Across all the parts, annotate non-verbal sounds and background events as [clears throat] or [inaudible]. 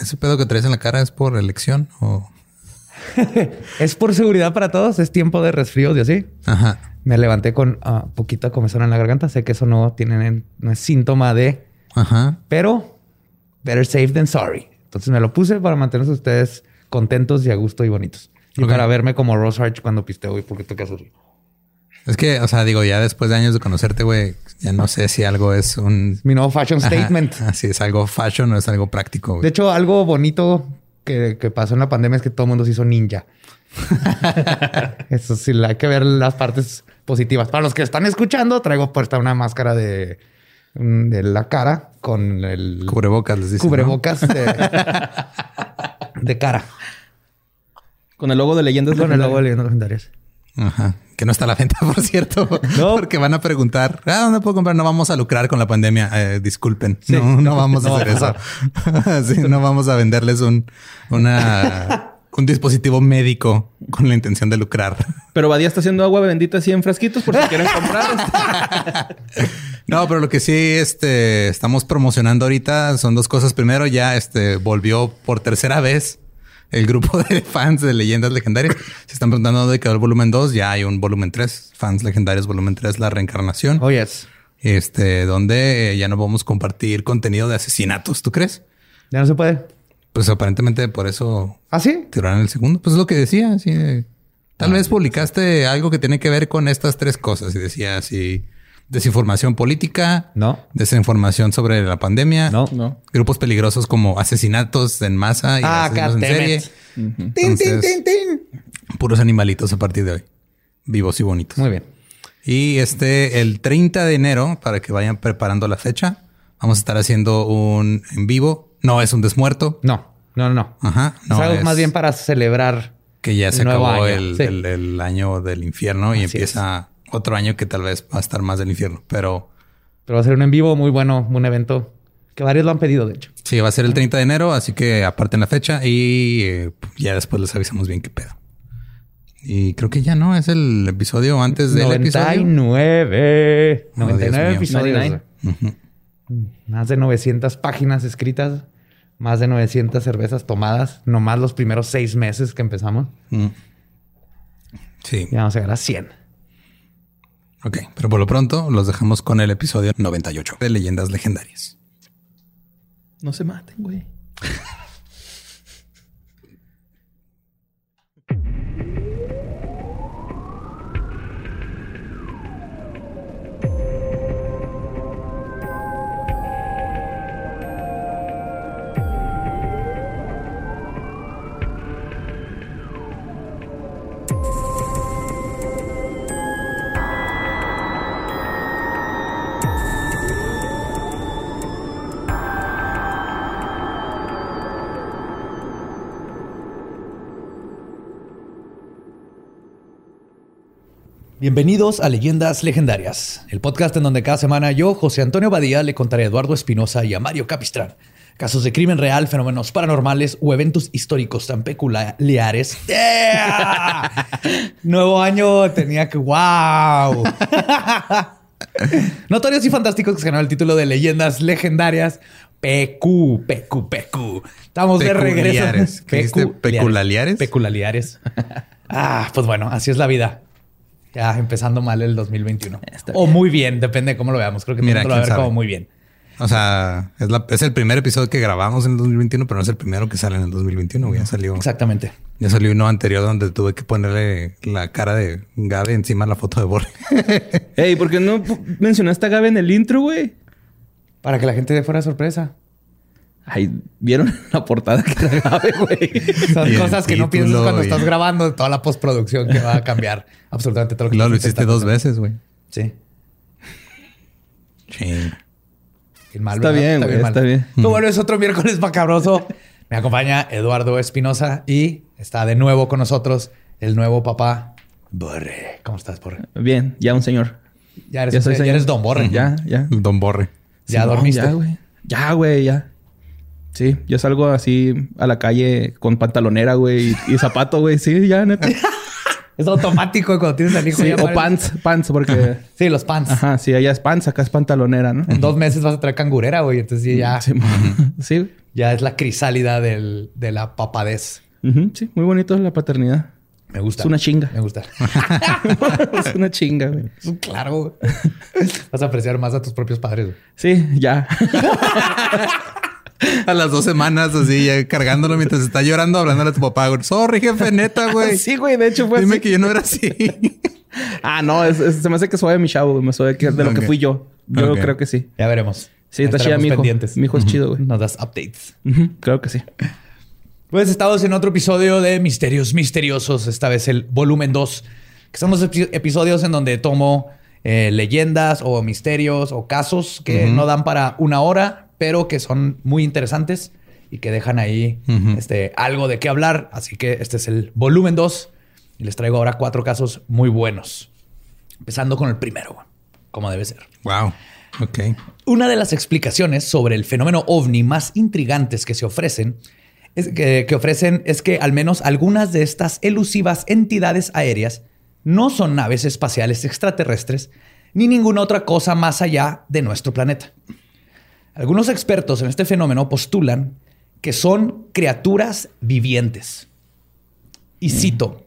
¿Ese pedo que traes en la cara es por elección o...? [laughs] es por seguridad para todos. Es tiempo de resfríos y así. Ajá. Me levanté con uh, poquita comezón en la garganta. Sé que eso no tiene no es síntoma de... Ajá. Pero better safe than sorry. Entonces me lo puse para mantenerse ustedes contentos y a gusto y bonitos. Y para verme como Rose Arch cuando pisteo y porque toca hacer. Es que, o sea, digo, ya después de años de conocerte, güey, ya no sé si algo es un... Mi nuevo fashion statement. Así es algo fashion o es algo práctico. De hecho, algo bonito que, pasó en la pandemia es que todo el mundo se hizo ninja. [laughs] Eso sí, hay que ver las partes positivas. Para los que están escuchando, traigo puesta una máscara de, de la cara con el... Cubrebocas, les dicen. Cubrebocas [laughs] de, cara. Con el logo de leyendas Con el logo de leyendas legendarias. Ajá. Que no está a la venta, [laughs] por cierto. No. Porque van a preguntar, ¿ah, dónde puedo comprar? No vamos a lucrar con la pandemia. Eh, disculpen. No, no vamos a hacer eso. [laughs] no vamos a venderles un, una, un dispositivo médico con la intención de lucrar. Pero Badía está haciendo agua bendita así en frasquitos por si quieren comprar. [laughs] no, pero lo que sí este, estamos promocionando ahorita son dos cosas. Primero, ya este, volvió por tercera vez el grupo de [laughs] fans de leyendas legendarias se están preguntando dónde quedó el volumen 2. Ya hay un volumen 3, fans legendarios volumen 3, la reencarnación. Oh, yes. Este, donde ya no vamos a compartir contenido de asesinatos, ¿tú crees? Ya no se puede. Pues aparentemente por eso. ¿Ah, sí? Tiraron el segundo. Pues es lo que decía. Así tal ah, vez publicaste algo que tiene que ver con estas tres cosas y decía así desinformación política, no, desinformación sobre la pandemia, no, no, grupos peligrosos como asesinatos en masa y ah, asesinos en serie. tin, tin, tin, puros animalitos a partir de hoy, vivos y bonitos. Muy bien. Y este, el 30 de enero, para que vayan preparando la fecha, vamos a estar haciendo un en vivo. No es un desmuerto. No, no, no. Ajá. No, es más bien para celebrar que ya se acabó El, el, año del infierno y empieza otro año que tal vez va a estar más del infierno, pero... Pero va a ser un en vivo muy bueno, un evento que varios lo han pedido, de hecho. Sí, va a ser el 30 de enero, así que aparten la fecha y eh, ya después les avisamos bien qué pedo. Y creo que ya no, es el episodio antes del 99. episodio. 99 episodios. Más de 900 páginas escritas, más de 900 cervezas tomadas, nomás los primeros seis meses que empezamos. Mm. Sí. Ya vamos a llegar a 100. Ok, pero por lo pronto los dejamos con el episodio 98 de Leyendas Legendarias. No se maten, güey. [laughs] Bienvenidos a Leyendas Legendarias, el podcast en donde cada semana yo, José Antonio Badía, le contaré a Eduardo Espinosa y a Mario Capistrán casos de crimen real, fenómenos paranormales o eventos históricos tan peculiares. [laughs] Nuevo año tenía que wow. [laughs] Notorios y fantásticos que se ganó el título de leyendas legendarias. PQ, PQ, PQ. Estamos de regreso. ¿Peculiares? Peculiares. ah, pues bueno, así es la vida. Ya empezando mal el 2021. O muy bien, depende de cómo lo veamos. Creo que Mira, lo va a ver como muy bien. O sea, es, el primer episodio que grabamos en el 2021, pero no es el primero que sale en el 2021. Ya salió. Exactamente. Ya salió uno anterior donde tuve que ponerle la cara de Gabe encima de la foto de Borre. Ey, ¿por qué no mencionaste a Gabe en el intro, güey? Para que la gente de fuera sorpresa. Ay, ¿vieron [laughs] la portada que era Gabe, güey? Son cosas que no piensas cuando estás grabando toda la postproducción que va a cambiar [laughs] absolutamente todo lo que Lo, lo hiciste dos veces, güey. Sí. Sí está, bien, está, bien, bueno, es otro miércoles macabroso. Me acompaña Eduardo Espinosa y está de nuevo con nosotros el nuevo papá Borre. ¿Cómo estás, Borre? Bien, ya un señor. Ya eres, ya eres Don Borre. Ya, ya. Don Borre. ¿Ya dormiste? ya, güey. Ya, güey, ya. Sí, yo salgo así a la calle con pantalonera, güey, y, y zapato, güey. Sí, ya, neta. Es automático cuando tienes al hijo. Sí, o pants, pants, porque. Sí, los pants. Ajá, sí, allá es pants, acá es pantalonera, ¿no? En dos meses vas a traer cangurera, güey. Entonces ya. Sí. Ya es la crisálida del, de la papadez. Sí, muy bonito la paternidad. Me gusta. Es una chinga. Me gusta. [laughs] [laughs] es una chinga, güey. Claro. Vas a apreciar más a tus propios padres. Güey. Sí, ya [laughs] a las dos semanas, así, ya cargándolo mientras está llorando, hablándole a tu papá, güey. Sorry, jefe, neta, [laughs] güey. Sí, güey, de hecho fue Dime que yo no era así. [laughs] ah, no, se me hace que soy mi chavo, me soy de lo que fui yo. Yo creo que sí. Ya veremos. Sí, está chida mi hijo. Mi hijo es chido, güey. Nos das updates. Creo que sí. Pues estamos en otro episodio de Misterios Misteriosos, esta vez el volumen 2, que son los episodios en donde tomo eh, leyendas o misterios o casos que no dan para una hora, pero que son muy interesantes y que dejan ahí este, algo de qué hablar. Así que este es el volumen 2 y les traigo ahora cuatro casos muy buenos. Empezando con el primero, como debe ser. Wow. Ok. Una de las explicaciones sobre el fenómeno ovni más intrigantes que se ofrecen es que, que ofrecen es que al menos algunas de estas elusivas entidades aéreas no son naves espaciales extraterrestres ni ninguna otra cosa más allá de nuestro planeta. Algunos expertos en este fenómeno postulan que son criaturas vivientes. Y cito,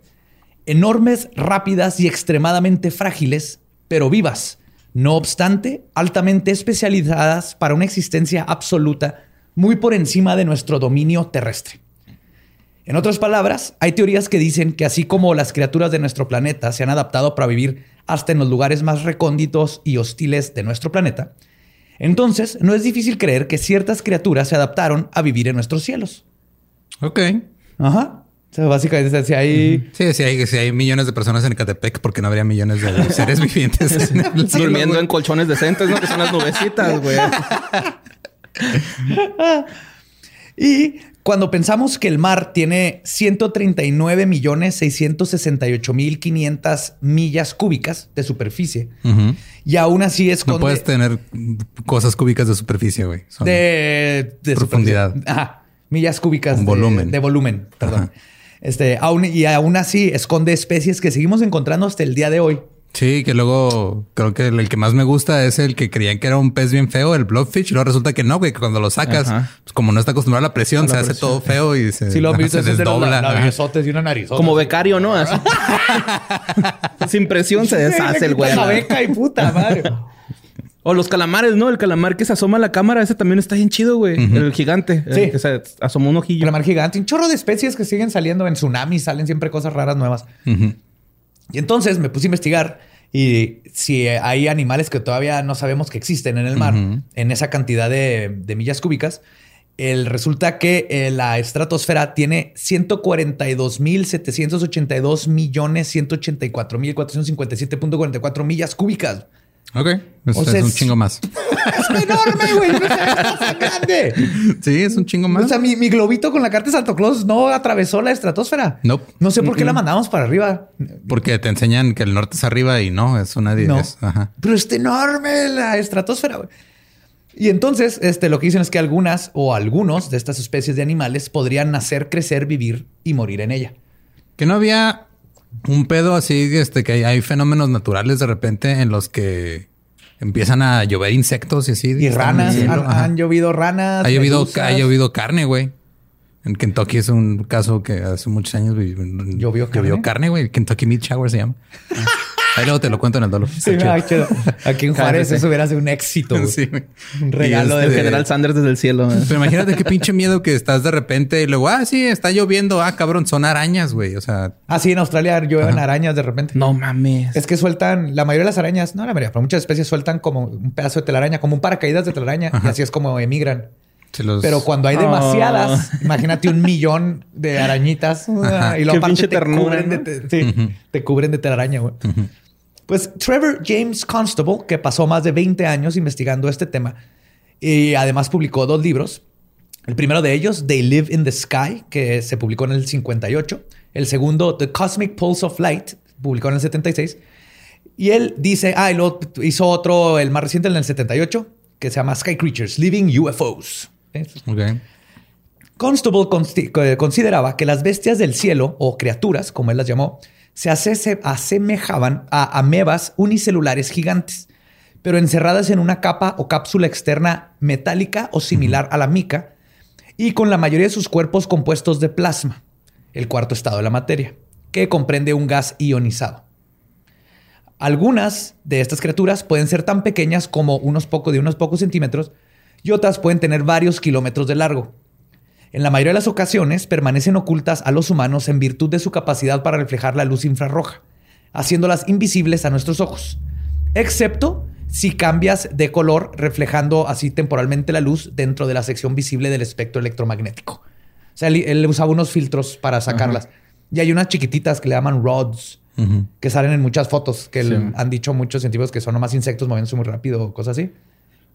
enormes, rápidas y extremadamente frágiles, pero vivas, no obstante, altamente especializadas para una existencia absoluta muy por encima de nuestro dominio terrestre. En otras palabras, hay teorías que dicen que así como las criaturas de nuestro planeta se han adaptado para vivir hasta en los lugares más recónditos y hostiles de nuestro planeta, entonces, no es difícil creer que ciertas criaturas se adaptaron a vivir en nuestros cielos. Ok. Ajá. O sea, básicamente, si hay... Sí, si hay, si hay millones de personas en Ecatepec, porque no habría millones de [laughs] seres vivientes [laughs] Durmiendo en colchones decentes, ¿no? Que son las nubecitas, güey. [laughs] y cuando pensamos que el mar tiene 139 millones 668 mil 500 millas cúbicas de superficie y aún así es No puedes tener cosas cúbicas de superficie, güey. De, profundidad. Ajá. Millas cúbicas. de volumen. De volumen, perdón. Este, aún, y aún así esconde especies que seguimos encontrando hasta el día de hoy. Sí, que luego creo que el que más me gusta es el que creían que era un pez bien feo, el blobfish, y luego resulta que no, güey, que cuando lo sacas, pues como no está acostumbrado a la presión, se hace todo feo y se, sí, lo se desdobla. De y una nariz. Como becario, ¿no? [laughs] Sin presión se deshace el güey. La beca y puta madre. [laughs] O los calamares, ¿no? El calamar que se asoma a la cámara, ese también está bien chido, güey. El gigante. Sí. que se asomó un ojillo. Calamar gigante. Un chorro de especies que siguen saliendo en tsunamis. Salen siempre cosas raras nuevas. Y entonces me puse a investigar y si hay animales que todavía no sabemos que existen en el mar, en esa cantidad de, millas cúbicas, el, resulta que eh, la estratosfera tiene 142.782 millones 184.457.44 millas cúbicas. Ok. es, un chingo más. [laughs] es enorme, güey. No es grande. Sí, es un chingo más. O sea, mi, globito con la carta de Santo Claus no atravesó la estratosfera. No. No sé por qué la mandamos para arriba. Porque te enseñan que el norte es arriba y no, es una 10. No. Pero está enorme la estratosfera, güey. Y entonces, este, lo que dicen es que algunas o algunos de estas especies de animales podrían nacer, crecer, vivir y morir en ella. Que no había un pedo así, este, que hay, fenómenos naturales de repente en los que empiezan a llover insectos y así. Y ranas, han, llovido ranas. Ha llovido, ha llovido carne, güey. En Kentucky es un caso que hace muchos años llovió carne. Llovió carne, güey. Kentucky Meat Shower se llama. [laughs] Ahí luego te lo cuento en el dolor. Sí, Aquí en [laughs] Juárez eso hubiera sido un éxito. Sí. Un regalo del este, general Sanders desde el cielo. Pero imagínate qué [laughs] pinche miedo que estás de repente y luego, ah, sí, está lloviendo. Ah, cabrón, son arañas, güey. O sea. Ah, sí, en Australia llueven arañas de repente. No mames. Es que sueltan, la mayoría de las arañas, no la mayoría, pero muchas especies sueltan como un pedazo de telaraña, como un paracaídas de telaraña. Y así es como emigran. Pero cuando hay demasiadas, oh. imagínate un millón de arañitas [laughs] y lo aparte te, cubren de, te cubren de telaraña, güey. Pues Trevor James Constable, que pasó más de 20 años investigando este tema y además publicó dos libros. El primero de ellos, They Live in the Sky, que se publicó en el 58. El segundo, The Cosmic Pulse of Light, publicó en el 76. Y él dice, ah, y luego hizo otro, el más reciente, en el 78, que se llama Sky Creatures, Living UFOs. Constable consideraba que las bestias del cielo, o criaturas, como él las llamó, se asemejaban a amebas unicelulares gigantes, pero encerradas en una capa o cápsula externa metálica o similar a la mica, y con la mayoría de sus cuerpos compuestos de plasma, el cuarto estado de la materia, que comprende un gas ionizado. Algunas de estas criaturas pueden ser tan pequeñas como unos pocos de unos pocos centímetros y otras pueden tener varios kilómetros de largo. En la mayoría de las ocasiones permanecen ocultas a los humanos en virtud de su capacidad para reflejar la luz infrarroja, haciéndolas invisibles a nuestros ojos, excepto si cambias de color reflejando así temporalmente la luz dentro de la sección visible del espectro electromagnético. O sea, él, usaba unos filtros para sacarlas. Y hay unas chiquititas que le llaman rods, que salen en muchas fotos, que han dicho muchos científicos que son nomás insectos moviéndose muy rápido o cosas así.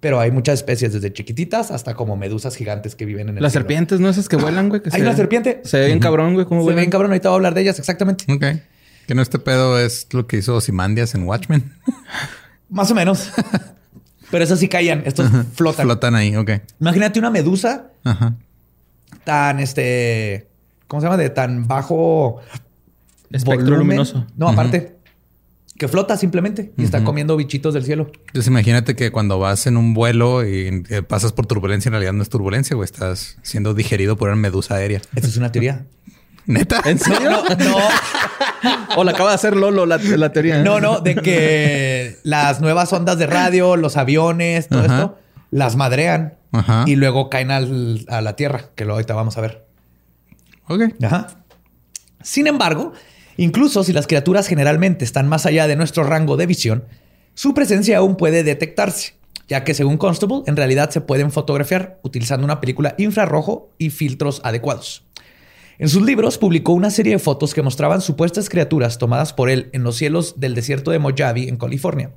Pero hay muchas especies, desde chiquititas hasta como medusas gigantes que viven en el Las serpientes, ¿no? Esas que vuelan, güey. hay una serpiente. Se ve bien cabrón, güey. ¿Cómo se ve bien cabrón. Ahorita voy a hablar de ellas, exactamente. Ok. Que no este pedo es lo que hizo Simandias en Watchmen. [laughs] Más o menos. Pero esas sí caían. Estos flotan. Flotan ahí, ok. Imagínate una medusa tan, este... ¿Cómo se llama? De tan bajo... Espectro luminoso. No, aparte que flota simplemente y está comiendo bichitos del cielo. Entonces imagínate que cuando vas en un vuelo y eh, pasas por turbulencia, en realidad no es turbulencia, o estás siendo digerido por una medusa aérea. Esa es una teoría. ¿Neta? ¿En serio? No. [laughs] o la acaba de hacer Lolo la, teoría. No, no, de que las nuevas ondas de radio, los aviones, todo esto, las madrean y luego caen a la Tierra, que luego ahorita vamos a ver. Ok. Ajá. Sin embargo, Incluso si las criaturas generalmente están más allá de nuestro rango de visión, su presencia aún puede detectarse, ya que según Constable, en realidad se pueden fotografiar utilizando una película infrarrojo y filtros adecuados. En sus libros publicó una serie de fotos que mostraban supuestas criaturas tomadas por él en los cielos del desierto de Mojave, en California.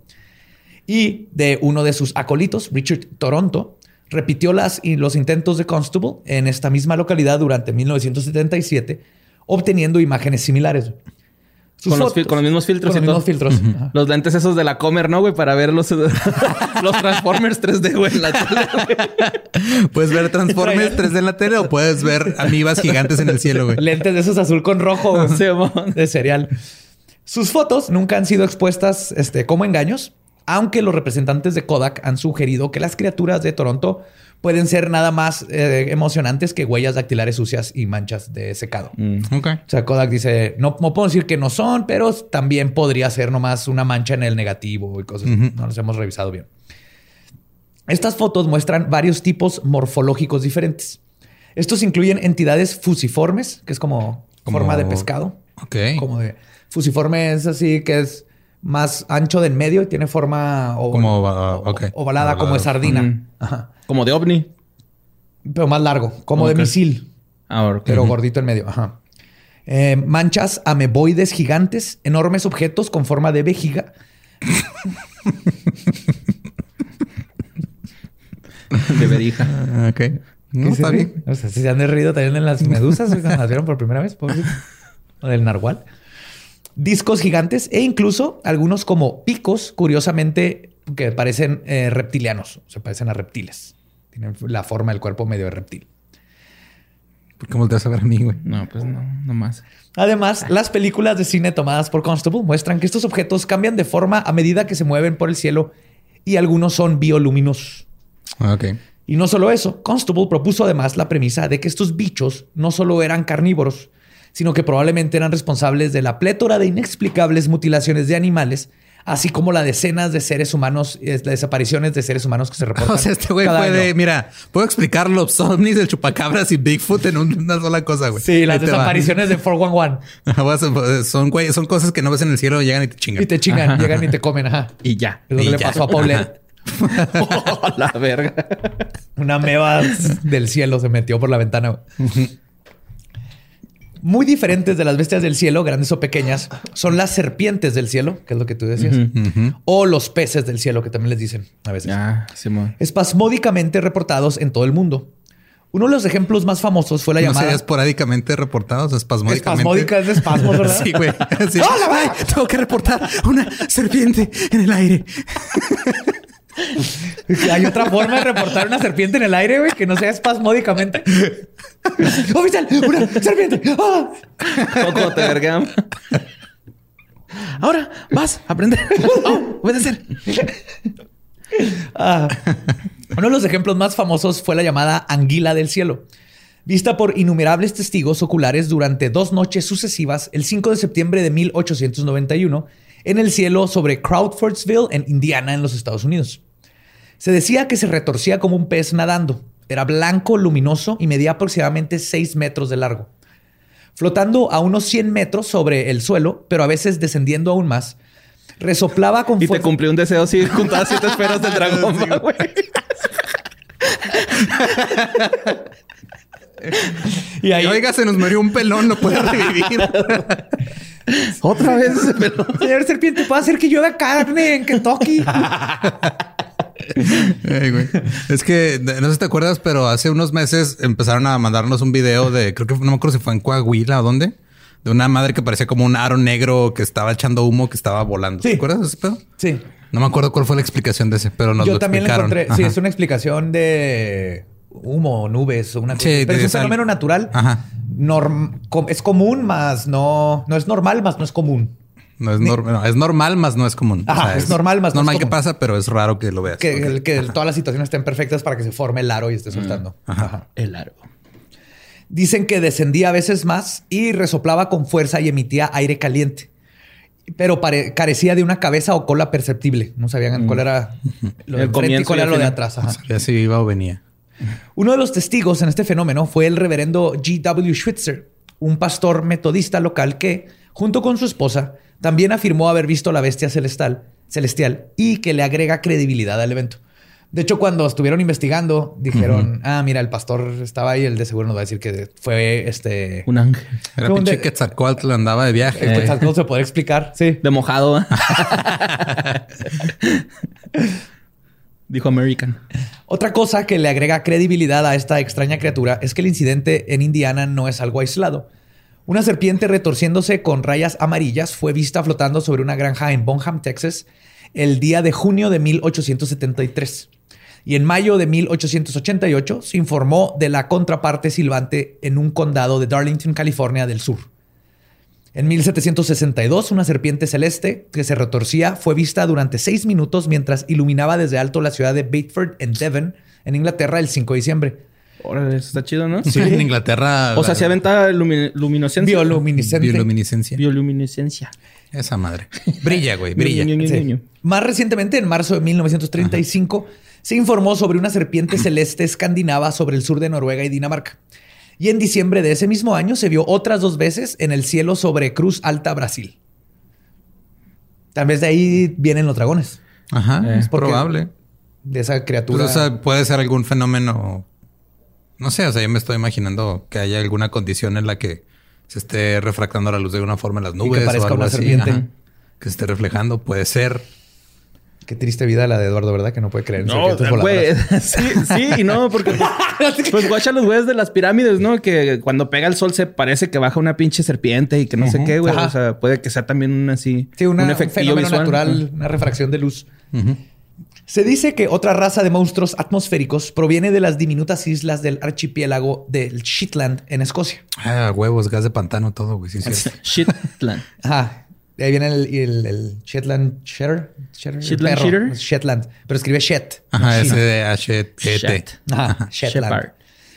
Y de uno de sus acolitos, Richard Toronto, repitió las, los intentos de Constable en esta misma localidad durante 1977 obteniendo imágenes similares. Con los, mismos filtros. Con los mismos filtros. Los lentes esos de la Comer, ¿no, güey? Para ver los, [laughs] los Transformers 3D, güey, en la tele. [laughs] Puedes ver Transformers 3D en la tele o puedes ver amibas gigantes en el cielo, güey. Lentes de esos azul con rojo de cereal. Sus fotos nunca han sido expuestas este, como engaños, aunque los representantes de Kodak han sugerido que las criaturas de Toronto pueden ser nada más eh, emocionantes que huellas dactilares sucias y manchas de secado. Mm. O sea, Kodak dice, no, puedo decir que no son, pero también podría ser nomás una mancha en el negativo y cosas. No los hemos revisado bien. Estas fotos muestran varios tipos morfológicos diferentes. Estos incluyen entidades fusiformes, que es como, forma de pescado. Ok. Como de fusiforme es así que es más ancho de en medio y tiene forma como, ovalada, como de sardina. Como de ovni. Pero más largo, como de misil. Ah, pero gordito en medio. Ajá. Eh, manchas ameboides gigantes, enormes objetos con forma de vejiga. de verija. Ah, ok. No, está bien. O sea, si se han derrido también en las medusas [laughs] cuando las vieron por primera vez, O del narwhal discos gigantes e incluso algunos como picos, curiosamente que parecen eh, reptilianos, se parecen a reptiles. Tienen la forma del cuerpo medio de reptil. ¿Por qué volteas a ver a mí, güey? No, pues no, no más. Además, las películas de cine tomadas por Constable muestran que estos objetos cambian de forma a medida que se mueven por el cielo y algunos son bioluminosos. Ah, ok. Y no solo eso, Constable propuso además la premisa de que estos bichos no solo eran carnívoros, sino que probablemente eran responsables de la plétora de inexplicables mutilaciones de animales así como la decenas de seres humanos, las desapariciones de seres humanos que se [laughs] reportan. O sea, este güey puede, mira, puedo explicar los ovnis, el chupacabras y Bigfoot en una sola cosa, güey. Sí, las desapariciones de 411. [laughs] son, güey, son cosas que no ves en el cielo, llegan y te chingan. Y te chingan, llegan y te comen, ajá. [laughs] Y ya. Es lo que le pasó a Paulette. oh, la verga. Una meba del cielo se metió por la ventana muy diferentes de las bestias del cielo, grandes o pequeñas, son las serpientes del cielo, que es lo que tú decías, o los peces del cielo, que también les dicen a veces. Ah, Espasmódicamente reportados en todo el mundo. Uno de los ejemplos más famosos fue la llamada. ¿No esporádicamente reportados? Espasmódicamente. Espasmódica es de espasmos, ¿verdad? [laughs] sí, güey. [laughs] tengo que reportar una serpiente en el aire. [laughs] Hay otra forma de reportar una serpiente en el aire, güey, que no sea espasmódicamente. [laughs] ¡Oficial! ¡Una serpiente! ¡Ah! Te vergam. Ahora vas a aprender. Oh, [laughs] obedecer. Ah. Uno de los ejemplos más famosos fue la llamada anguila del cielo, vista por innumerables testigos oculares durante dos noches sucesivas el 5 de septiembre de 1891 en el cielo sobre Crawfordsville, en Indiana, en los Estados Unidos. Se decía que se retorcía como un pez nadando. Era blanco, luminoso y medía aproximadamente 6 metros de largo. Flotando a unos 100 metros sobre el suelo, pero a veces descendiendo aún más, resoplaba con Y te cumplió un deseo así [laughs] con todas siete esferas del dragón, [laughs] y ahí, oiga, se nos murió un pelón, no puede revivir. Otra vez ese pelón. Señor serpiente, ¿puede hacer que llueva carne en Kentucky? [laughs] Es que no sé si te acuerdas, pero hace unos meses empezaron a mandarnos un video de, creo que no me acuerdo si fue en Coahuila o dónde, de una madre que parecía como un aro negro que estaba echando humo, que estaba volando. ¿Te acuerdas de ese pedo? Sí. No me acuerdo cuál fue la explicación de ese, pero nos Yo lo también explicaron. encontré. Sí, es una explicación de humo, nubes o una cosa. pero es un fenómeno natural. Ajá. es común, más no, no es normal, más no es común. No es, normal, es normal, más no es común. Ajá, es, normal, más normal no es que pasa, pero es raro que lo veas. Que, que todas las situaciones estén perfectas para que se forme el aro y esté soltando. Mm, ajá. El aro. Dicen que descendía a veces más y resoplaba con fuerza y emitía aire caliente. Pero carecía de una cabeza o cola perceptible. No sabían cuál era lo de frente y cuál era lo de atrás. Ajá. No si iba o venía. Uno de los testigos en este fenómeno fue el reverendo G.W. Schwitzer, un pastor metodista local que, junto con su esposa, también afirmó haber visto la bestia celestial, celestial y que le agrega credibilidad al evento. De hecho, cuando estuvieron investigando, dijeron, ah, mira, el pastor estaba ahí, el de seguro nos va a decir que fue este... Un ángel. Era pinche Quetzalcoatl andaba de viaje. Quetzalcoatl se puede explicar, sí. De mojado. [laughs] Dijo American. Otra cosa que le agrega credibilidad a esta extraña criatura es que el incidente en Indiana no es algo aislado. Una serpiente retorciéndose con rayas amarillas fue vista flotando sobre una granja en Bonham, Texas, el día de junio de 1873. Y en mayo de 1888 se informó de la contraparte silbante en un condado de Darlington, California del sur. En 1762, una serpiente celeste que se retorcía fue vista durante seis minutos mientras iluminaba desde alto la ciudad de Bedford en Devon, en Inglaterra, el 5 de diciembre. Órale, eso está chido, ¿no? Sí, en Inglaterra. O sea, se aventa luminiscencia. Bioluminiscencia. Bioluminiscencia. Bioluminiscencia. Esa madre. Brilla, güey, [laughs] brilla. Más recientemente, en marzo de 1935, se informó sobre una serpiente celeste escandinava sobre el sur de Noruega y Dinamarca. Y en diciembre de ese mismo año se vio otras dos veces en el cielo sobre Cruz Alta, Brasil. Tal vez de ahí vienen los dragones. Ajá, es probable. De esa criatura. Pues, o sea, puede ser algún fenómeno no sé, o sea, yo me estoy imaginando que haya alguna condición en la que se esté refractando la luz de una forma en las nubes. que parezca una serpiente. que se esté reflejando, puede ser. Qué triste vida la de Eduardo, ¿verdad? Que no puede creer en no, güey. [laughs] Sí, sí y no, porque pues, [laughs] pues guacha los güeyes de las pirámides, ¿no? Que cuando pega el sol se parece que baja una pinche serpiente y que no sé qué, güey. O sea, puede que sea también un así. Sí, una, un efecto natural, una refracción de luz. Se dice que otra raza de monstruos atmosféricos proviene de las diminutas islas del archipiélago del Shetland en Escocia. Ah, huevos, gas de pantano, todo, güey. Sí, sí. Shetland. [laughs] Ajá. De ahí viene el, el, Shetland Shetter. Shetland Shetter. Shetland. Pero escribe Shet. Ajá, S de H E T. Ajá, Shetland.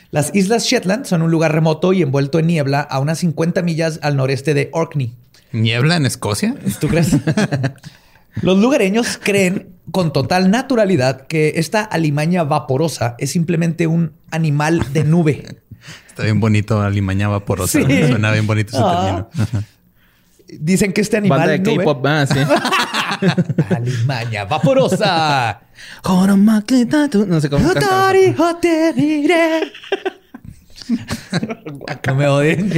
Las islas Shetland son un lugar remoto y envuelto en niebla a unas 50 millas al noreste de Orkney. ¿Niebla en Escocia? ¿Tú crees? [laughs] Los lugareños creen con total naturalidad que esta alimaña vaporosa es simplemente un animal de nube. Está bien bonito, alimaña vaporosa. Suena bien bonito ese ah. término. Dicen que este animal. de K-pop, ah, sí. [laughs] Alimaña vaporosa. no sé cómo. no me odien,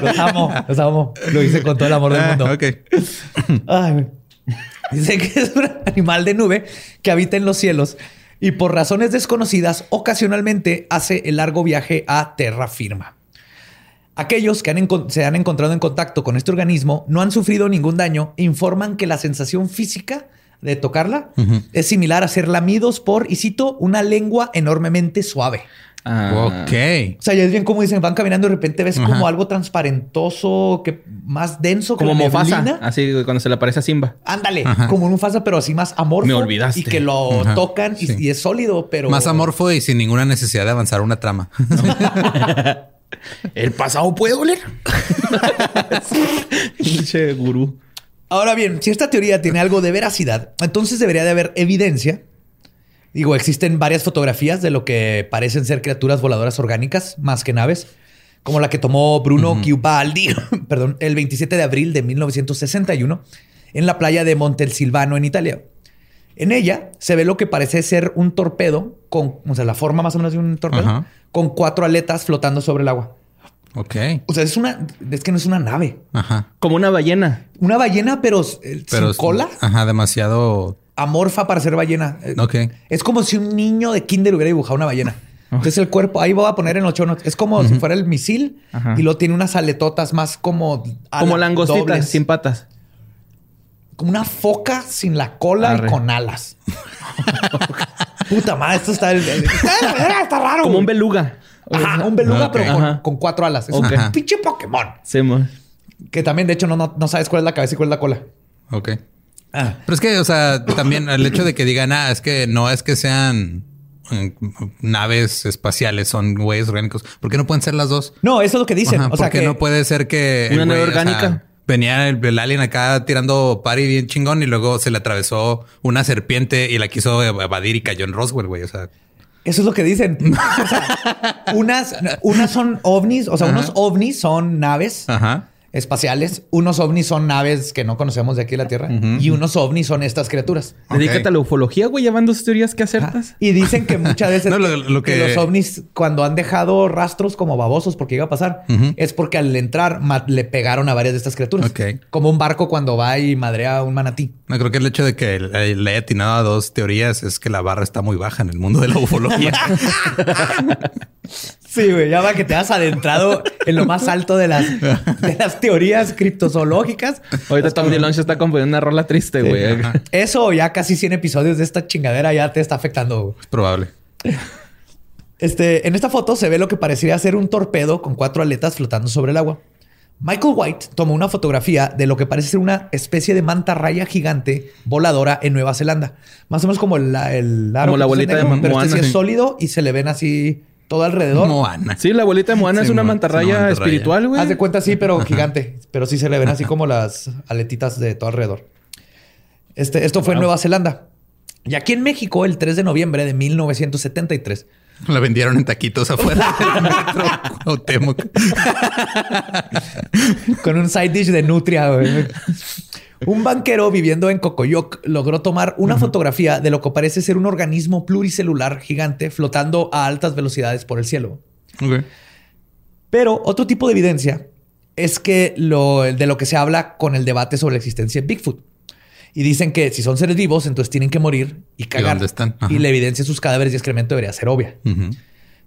Los amo, los amo. Lo hice con todo el amor del ah, mundo. ok. Ay, [laughs] Dice que es un animal de nube que habita en los cielos y por razones desconocidas ocasionalmente hace el largo viaje a terra firma. Aquellos que se han encontrado en contacto con este organismo no han sufrido ningún daño e informan que la sensación física de tocarla es similar a ser lamidos por, y cito, una lengua enormemente suave. Ah. Ok. O sea, ya es bien como dicen, van caminando y de repente ves como algo transparentoso, que más denso como Mofasa. Así cuando se le aparece a Simba. Ándale, como un Mufasa, pero así más amorfo. Me olvidaste. Y que lo tocan y, es sólido, pero. Más amorfo y sin ninguna necesidad de avanzar una trama. [laughs] El pasado puede oler. [laughs] Pinche gurú. Ahora bien, si esta teoría tiene algo de veracidad, entonces debería de haber evidencia Digo, existen varias fotografías de lo que parecen ser criaturas voladoras orgánicas, más que naves, como la que tomó Bruno Chiubaldi, [laughs] perdón, el 27 de abril de 1961 en la playa de Montelsilvano, en Italia. En ella se ve lo que parece ser un torpedo con, o sea, la forma más o menos de un torpedo, con cuatro aletas flotando sobre el agua. Ok. O sea, es una, es que no es una nave. Ajá. Como una ballena. Una ballena, pero, eh, sin cola. Ajá, demasiado amorfa para ser ballena. Eh, ok. Es como si un niño de kinder hubiera dibujado una ballena. Entonces el cuerpo, ahí voy a poner en ocho Es como si fuera el misil y lo tiene unas aletotas más como... Como langostitas sin patas. Como una foca sin la cola y con alas. [laughs] Puta madre, esto está... [laughs] está raro. Como un beluga. Ajá, un beluga, pero con, cuatro alas. Es un pinche Pokémon. Sí, Que también, de hecho, no, no, no sabes cuál es la cabeza y cuál es la cola. Ok. Ah. Pero es que, o sea, también el hecho de que digan, ah, es que no es que sean mm, naves espaciales, son güeyes orgánicos. ¿Por qué no pueden ser las dos? No, eso es lo que dicen. o sea, que no puede ser que una nave orgánica. venía el, alien acá tirando pari bien chingón y luego se le atravesó una serpiente y la quiso evadir y cayó en Roswell, güey. O sea, eso es lo que dicen. [laughs] unas, unas son ovnis, o sea, unos ovnis son naves. Ajá espaciales. Unos ovnis son naves que no conocemos de aquí en la Tierra y unos ovnis son estas criaturas. Dedícate a la ufología, güey, llevando sus teorías que acertas. Y dicen que muchas [laughs] veces que... los ovnis, cuando han dejado rastros como babosos porque iba a pasar, es porque al entrar le pegaron a varias de estas criaturas. Como un barco cuando va y madrea a un manatí. No, creo que el hecho de que le haya atinado a dos teorías es que la barra está muy baja en el mundo de la ufología. [laughs] [laughs] Sí, güey, ya va que te has adentrado en lo más alto de las, de las teorías criptozoológicas. Ahorita Tom DeLonge está componiendo una rola triste, güey. Eso, ya casi 100 episodios de esta chingadera ya te está afectando. Es probable. Este, en esta foto se ve lo que parecería ser un torpedo con cuatro aletas flotando sobre el agua. Michael White tomó una fotografía de lo que parece ser una especie de manta raya gigante voladora en Nueva Zelanda. Más o menos como el, el Como la bolita de Pero este es sólido y se le ven así todo alrededor. Moana. Sí, la abuelita de Moana es una mantarraya espiritual, güey. Haz de cuenta, sí, pero gigante. Pero sí se le ven así como las aletitas de todo alrededor. Este, esto fue en Nueva Zelanda. Y aquí en México, el 3 de noviembre de 1973. La vendieron en taquitos afuera del metro [laughs] Con un side dish de nutria, güey. Un banquero viviendo en Cocoyoc logró tomar una fotografía de lo que parece ser un organismo pluricelular gigante flotando a altas velocidades por el cielo. Pero otro tipo de evidencia es que lo, de lo que se habla con el debate sobre la existencia de Bigfoot. Y dicen que si son seres vivos, entonces tienen que morir y cagar. ¿Y están? Y la evidencia de sus cadáveres y excremento debería ser obvia.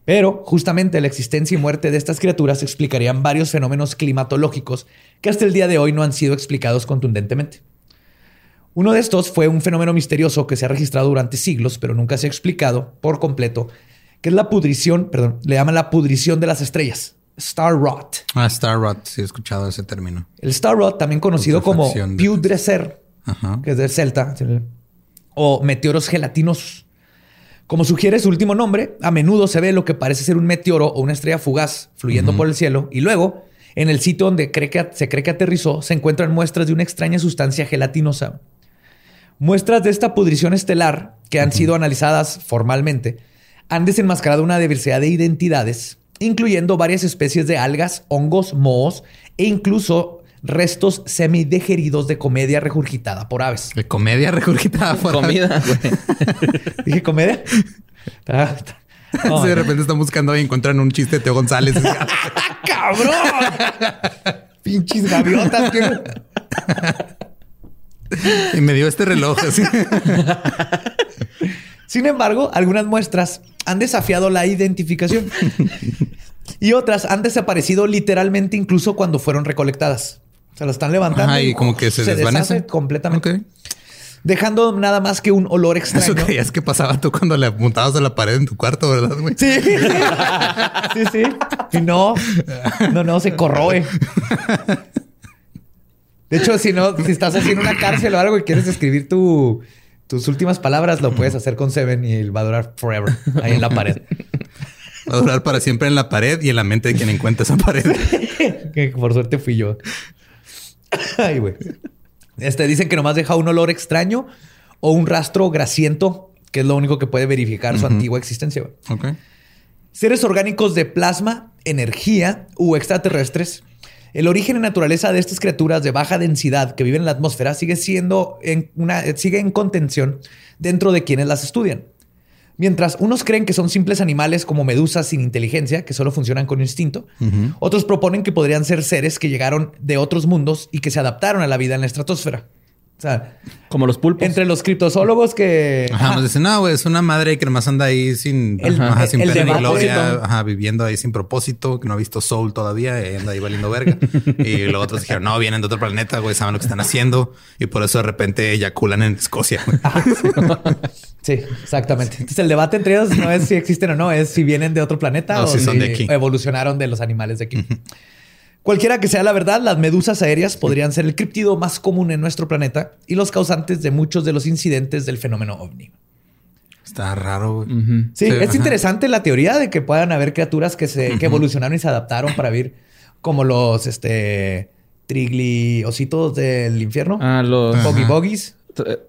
Pero justamente la existencia y muerte de estas criaturas explicarían varios fenómenos climatológicos que hasta el día de hoy no han sido explicados contundentemente. Uno de estos fue un fenómeno misterioso que se ha registrado durante siglos, pero nunca se ha explicado por completo, que es la pudrición, perdón, le llaman la pudrición de las estrellas. Star Rot. Ah, Star Rot, sí he escuchado ese término. El Star Rot, también conocido como Pudrecer, que es del celta, o meteoros gelatinos. Como sugiere su último nombre, a menudo se ve lo que parece ser un meteoro o una estrella fugaz fluyendo por el cielo y luego, en el sitio donde cree que, se cree que aterrizó, se encuentran muestras de una extraña sustancia gelatinosa. Muestras de esta pudrición estelar, que han sido analizadas formalmente, han desenmascarado una diversidad de identidades, incluyendo varias especies de algas, hongos, mohos e incluso restos semidigeridos de comedia regurgitada por aves. ¿De comedia regurgitada por Comida, [laughs] ¿Dije comedia? [laughs] Ah, de repente están buscando y encuentran un chiste de Teo González. [laughs] ¡Cabrón! Pinches gaviotas. y me dio este reloj así. Sin embargo, algunas muestras han desafiado la identificación y otras han desaparecido literalmente incluso cuando fueron recolectadas. Se las están levantando y, como que se, desvanece completamente. Dejando nada más que un olor [laughs] extraño. Eso creías que pasaba tú cuando le apuntabas a la pared en tu cuarto, ¿verdad, güey? Sí. sí, sí. Y no, no, no, se corroe. De hecho, si no, si estás haciendo una cárcel o algo y quieres escribir tus últimas palabras, lo puedes hacer con Seven y va a durar forever ahí en la pared. Va a durar para siempre en la pared y en la mente de quien encuentra esa pared. [laughs] que por suerte fui yo. [laughs] Ay, güey. Este, dicen que nomás deja un olor extraño o un rastro grasiento, que es lo único que puede verificar su antigua existencia. Seres orgánicos de plasma, energía u extraterrestres. El origen y naturaleza de estas criaturas de baja densidad que viven en la atmósfera sigue siendo en una, sigue en contención dentro de quienes las estudian. Mientras unos creen que son simples animales como medusas sin inteligencia, que solo funcionan con instinto, otros proponen que podrían ser seres que llegaron de otros mundos y que se adaptaron a la vida en la estratosfera. O sea, como los pulpos. Entre los criptozoólogos que. Ajá, nos dicen, no, güey, es una madre que nomás anda ahí sin, el, ajá, sin pena ni gloria, ajá, viviendo ahí sin propósito, que no ha visto Soul todavía y anda ahí valiendo verga. [laughs] y los otros dijeron, no, vienen de otro planeta, güey, saben lo que están haciendo y por eso de repente eyaculan en Escocia. [laughs] sí, exactamente. Entonces el debate entre ellos no es si existen o no, es si vienen de otro planeta o si, son de aquí. evolucionaron de los animales de aquí. Cualquiera que sea la verdad, las medusas aéreas podrían ser el criptido más común en nuestro planeta y los causantes de muchos de los incidentes del fenómeno ovni. Está raro. Sí, es interesante la teoría de que puedan haber criaturas que se evolucionaron y se adaptaron para vivir como los este trigliositos del infierno. Ah, los boggy boggies.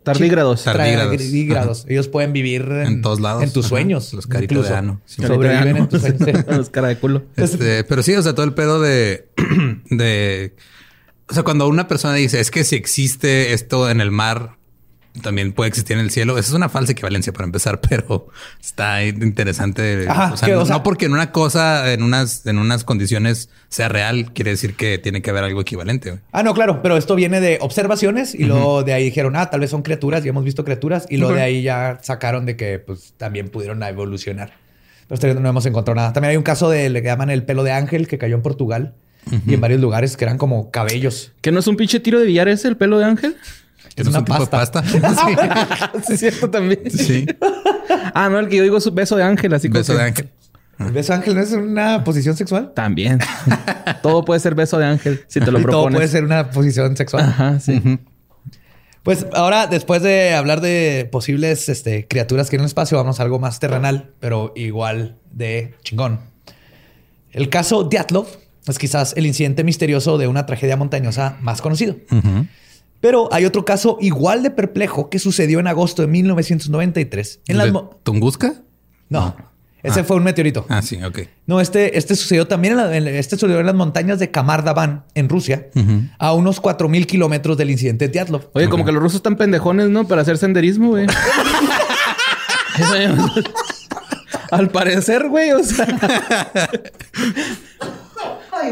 Tardígrados. Tardígrados. Ellos pueden vivir en, todos lados. En tus sueños. Los caritos de ano. Sobreviven en tus sueños. [laughs] Los cara de culo. Este, pero sí, o sea, todo el pedo de, [clears throat] de, o sea, cuando una persona dice es que si existe esto en el mar, también puede existir en el cielo. Esa es una falsa equivalencia para empezar, [laughs] pero está interesante. o, sea, no, porque en una cosa, en unas, en unas condiciones sea real, quiere decir que tiene que haber algo equivalente. Ah, no, claro, pero esto viene de observaciones y luego de ahí dijeron, ah, tal vez son criaturas y hemos visto criaturas y luego de ahí ya sacaron de que pues también pudieron evolucionar. Pero no hemos encontrado nada. También hay un caso de le llaman el pelo de ángel que cayó en Portugal y en varios lugares que eran como cabellos. ¿Que no es un pinche tiro de billar ese, el pelo de ángel? Es, una pasta. [laughs] sí. [laughs] es cierto también. Sí. ah, no, el que yo digo es un beso de ángel, así Beso de ángel. ¿El beso de ángel no es una posición sexual? También. [laughs] todo puede ser beso de ángel si te lo propones. Todo puede ser una posición sexual. Ajá, sí. Pues ahora, después de hablar de posibles este, criaturas que en el espacio, vamos a algo más terrenal, pero igual de chingón. El caso Dyatlov es quizás el incidente misterioso de una tragedia montañosa más conocido. Pero hay otro caso igual de perplejo que sucedió en agosto de 1993. En ¿De Tunguska? No. Ese ah. fue un meteorito. Ah, sí, ok. No, este, este sucedió también en, este sucedió en las montañas de Kamardavan, en Rusia, a unos 4000 kilómetros del incidente de Dyatlov. Oye, como que los rusos están pendejones, ¿no? Para hacer senderismo, güey. [laughs] Al parecer, güey, o sea. [laughs]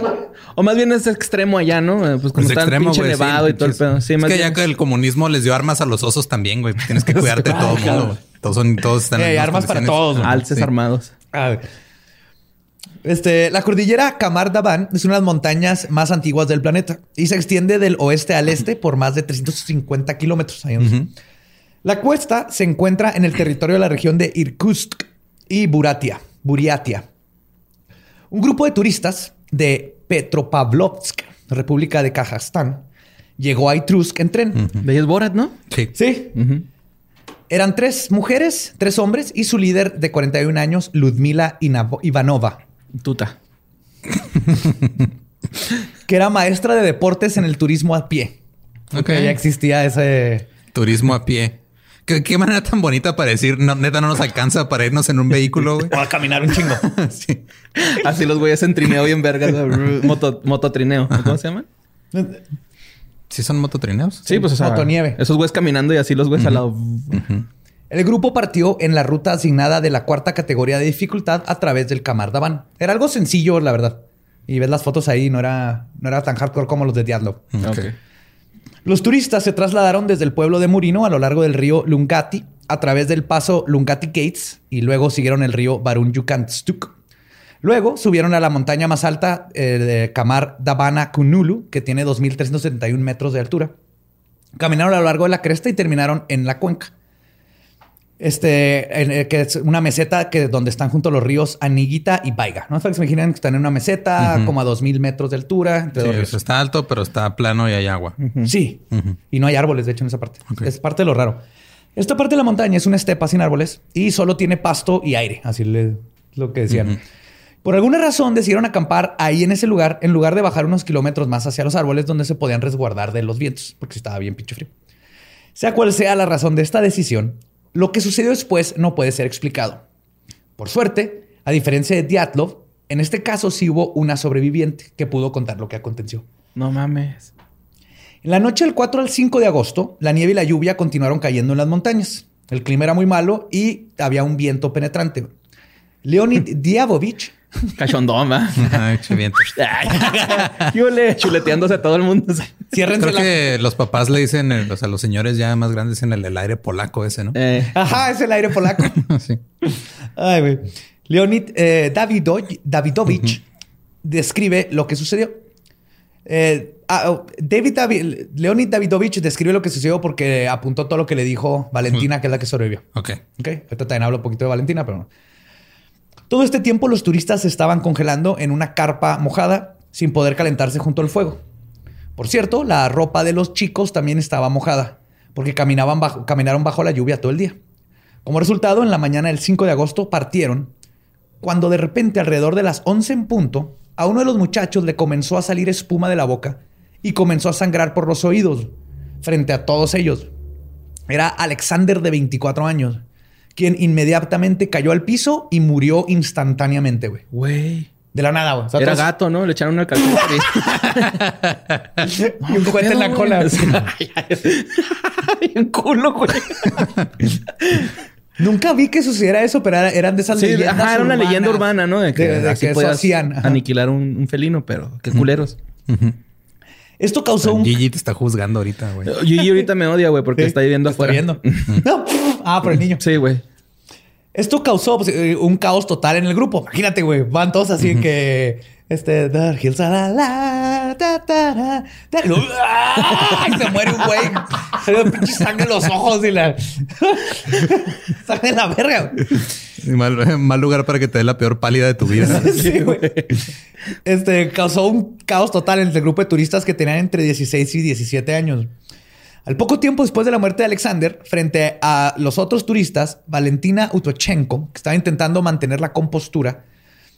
[laughs] O más bien es extremo allá, ¿no? Eh, pues como está extremo, pinche nevado y todo el pedo. Sí, es que ya que el comunismo les dio armas a los osos también, güey. [laughs] Tienes que cuidarte de todo el mundo, Todos son, todos están. hay armas para todos. Alces armados. A ver. Este, la cordillera Kamar Daban es una de las montañas más antiguas del planeta y se extiende del oeste al este por más de 350 kilómetros. La cuesta se encuentra en el territorio de la región de Irkutsk y Buratia, Buriatia. Un grupo de turistas de Petropavlovsk, República de Kazajstán, llegó a Itrusk en tren. ¿Veis Borat, no? Sí. Sí. Eran tres mujeres, tres hombres y su líder de 41 años, Ludmila Ivanova. Tuta. [laughs] que era maestra de deportes en el turismo a pie. Ok. Ya existía ese... Turismo a pie. ¿Qué, manera tan bonita para decir, no, neta, no nos alcanza para irnos en un vehículo, O a caminar un chingo. [laughs] Así los güeyes en trineo bien vergas. moto, mototrineo. ¿Cómo se llaman? ¿Sí son mototrineos? Sí, pues o sea, Motonieve. Esos güeyes caminando y así los güeyes al lado. El grupo partió en la ruta asignada de la cuarta categoría de dificultad a través del Camardaban. Era algo sencillo, la verdad. Y ves las fotos ahí, no era, no era tan hardcore como los de Diablo. Los turistas se trasladaron desde el pueblo de Murino a lo largo del río Lungati a través del paso Lungati Gates y luego siguieron el río Barun Yukantstuk. Luego subieron a la montaña más alta eh, de Kamar Dabana Kunulu, que tiene 2.371 metros de altura. Caminaron a lo largo de la cresta y terminaron en la cuenca. Este, eh, que es una meseta que donde están junto los ríos Aniguita y Baiga. ¿No? Se imaginan que están en una meseta como a 2000 metros de altura. sí, está alto, pero está plano y hay agua. Sí. Y no hay árboles, de hecho, en esa parte. Es parte de lo raro. Esta parte de la montaña es una estepa sin árboles y solo tiene pasto y aire. Así es lo que decían. Por alguna razón decidieron acampar ahí en ese lugar en lugar de bajar unos kilómetros más hacia los árboles donde se podían resguardar de los vientos, porque estaba bien pinche frío. Sea cual sea la razón de esta decisión, lo que sucedió después no puede ser explicado. Por suerte, a diferencia de Diatlov, en este caso sí hubo una sobreviviente que pudo contar lo que aconteció. No mames. En la noche del 4 al 5 de agosto, la nieve y la lluvia continuaron cayendo en las montañas. El clima era muy malo y había un viento penetrante. Leonid Diavovich Cachondón, [laughs] Ay, chuleteándose a todo el mundo. Creo que los papás le dicen, eh, o sea, los señores ya más grandes en el, aire polaco ese, ¿no? Eh. Ajá, es el aire polaco. [laughs] sí. Ay, güey. Leonid eh, Davidovich describe lo que sucedió. Ah, oh, David, Leonid Davidovich describe lo que sucedió porque apuntó todo lo que le dijo Valentina, que es la que sobrevivió. Ok. Ok. Ahorita también hablo un poquito de Valentina, pero no. Todo este tiempo los turistas se estaban congelando en una carpa mojada sin poder calentarse junto al fuego. Por cierto, la ropa de los chicos también estaba mojada porque caminaban caminaron bajo la lluvia todo el día. Como resultado, en la mañana del 5 de agosto partieron cuando de repente alrededor de las 11 en punto a uno de los muchachos le comenzó a salir espuma de la boca y comenzó a sangrar por los oídos frente a todos ellos. Era Alexander de 24 años quien inmediatamente cayó al piso y murió instantáneamente, güey. Güey. De la nada, güey. Era gato, ¿no? Le echaron una calcuta. [laughs] y un cohete en la cola. [laughs] y [laughs] un culo, güey. Nunca vi que sucediera eso, pero eran de esas sí, leyendas. Ajá, era una leyenda urbana, ¿no? De que, así eso hacían. Aniquilar un, felino, pero qué culeros. Esto causó un. Gigi te está juzgando ahorita, güey. Gigi ahorita me odia, güey, porque está viviendo afuera. Está viendo. no. Ah, por el niño. Sí, güey. Esto causó pues, eh, un caos total en el grupo. Imagínate, güey. Van todos así en que. Este. The hills la, la, ta, ta, y se muere un güey. Se le pinche sangre en los ojos y la. [laughs] sangre en la verga. Mal, [laughs] mal, lugar para que te dé la peor pálida de tu vida. [laughs] sí, güey. Este causó un caos total entre el grupo de turistas que tenían entre 16 y 17 años. Al poco tiempo después de la muerte de Alexander, frente a los otros turistas, Valentina Utochenko, que estaba intentando mantener la compostura,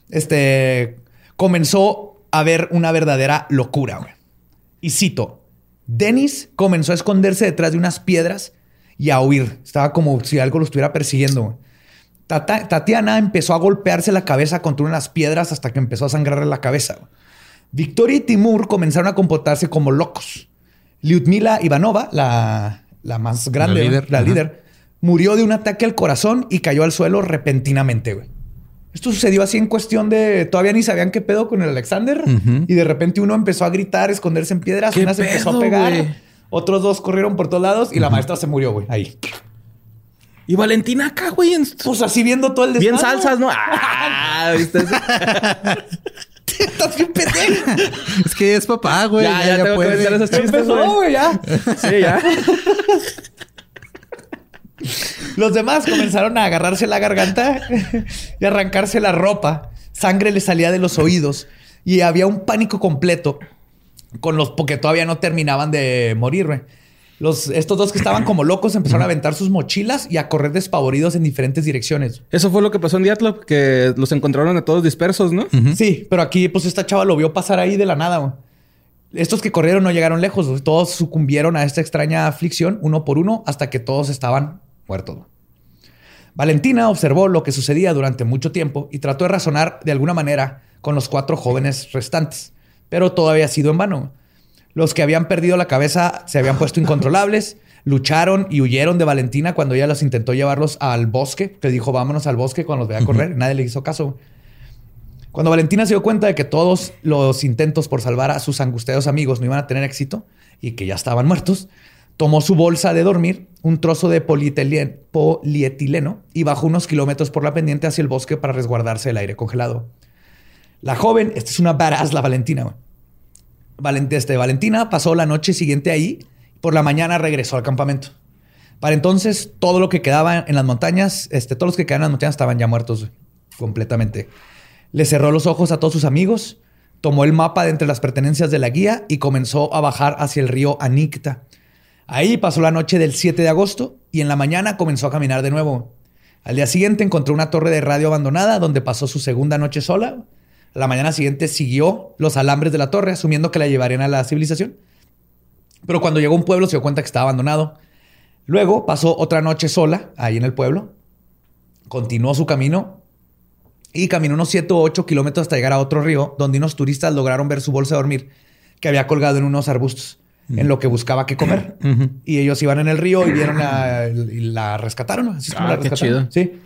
este, comenzó a ver una verdadera locura. Y cito, Denis comenzó a esconderse detrás de unas piedras y a huir. Estaba como si algo lo estuviera persiguiendo. Tatiana empezó a golpearse la cabeza contra unas piedras hasta que empezó a sangrarle la cabeza. Victoria y Timur comenzaron a comportarse como locos. Lyudmila Ivanova, la, más grande, la líder, murió de un ataque al corazón y cayó al suelo repentinamente, güey. Esto sucedió así en cuestión de... Todavía ni sabían qué pedo con el Alexander. Y de repente uno empezó a gritar, esconderse en piedras. Una se empezó a pegar. Otros dos corrieron por todos lados y la maestra se murió, güey. Ahí. Y Valentina acá, güey. Pues así viendo todo el desmadre. Bien salsas, ¿no? [laughs] Ah, ¿viste? [laughs] [laughs] Estás bien pendejo. Es que es papá, güey. Ya, ya, ya tengo puede. que esos chistes, güey. ya. Sí, ya. Los demás comenzaron a agarrarse la garganta y arrancarse la ropa. Sangre le salía de los oídos y había un pánico completo con los porque todavía no terminaban de morir, güey. Los, estos dos que estaban como locos empezaron a aventar sus mochilas y a correr despavoridos en diferentes direcciones. Eso fue lo que pasó en Diatlov, que los encontraron a todos dispersos, ¿no? Sí, pero aquí pues esta chava lo vio pasar ahí de la nada. Estos que corrieron no llegaron lejos, todos sucumbieron a esta extraña aflicción uno por uno hasta que todos estaban muertos. Valentina observó lo que sucedía durante mucho tiempo y trató de razonar de alguna manera con los cuatro jóvenes restantes, pero todo había sido en vano. Los que habían perdido la cabeza se habían puesto incontrolables, lucharon y huyeron de Valentina cuando ella los intentó llevarlos al bosque. Le dijo, vámonos al bosque cuando los vea correr. Nadie le hizo caso. Cuando Valentina se dio cuenta de que todos los intentos por salvar a sus angustiados amigos no iban a tener éxito y que ya estaban muertos, tomó su bolsa de dormir, un trozo de polietileno y bajó unos kilómetros por la pendiente hacia el bosque para resguardarse del aire congelado. La joven, esta es una badass, la Valentina, este, Valentina pasó la noche siguiente ahí por la mañana regresó al campamento. Para entonces, todo lo que quedaba en las montañas, este, todos los que quedaban en las montañas estaban ya muertos completamente. Le cerró los ojos a todos sus amigos, tomó el mapa de entre las pertenencias de la guía y comenzó a bajar hacia el río Anicta. Ahí pasó la noche del 7 de agosto y en la mañana comenzó a caminar de nuevo. Al día siguiente encontró una torre de radio abandonada donde pasó su segunda noche sola la mañana siguiente siguió los alambres de la torre, asumiendo que la llevarían a la civilización. Pero cuando llegó a un pueblo se dio cuenta que estaba abandonado. Luego pasó otra noche sola ahí en el pueblo. Continuó su camino y caminó unos 7 o 8 kilómetros hasta llegar a otro río, donde unos turistas lograron ver su bolsa de dormir que había colgado en unos arbustos, en lo que buscaba qué comer. Y ellos iban en el río y vieron la, y la rescataron. Así como ah, la rescataron. Chido. Sí.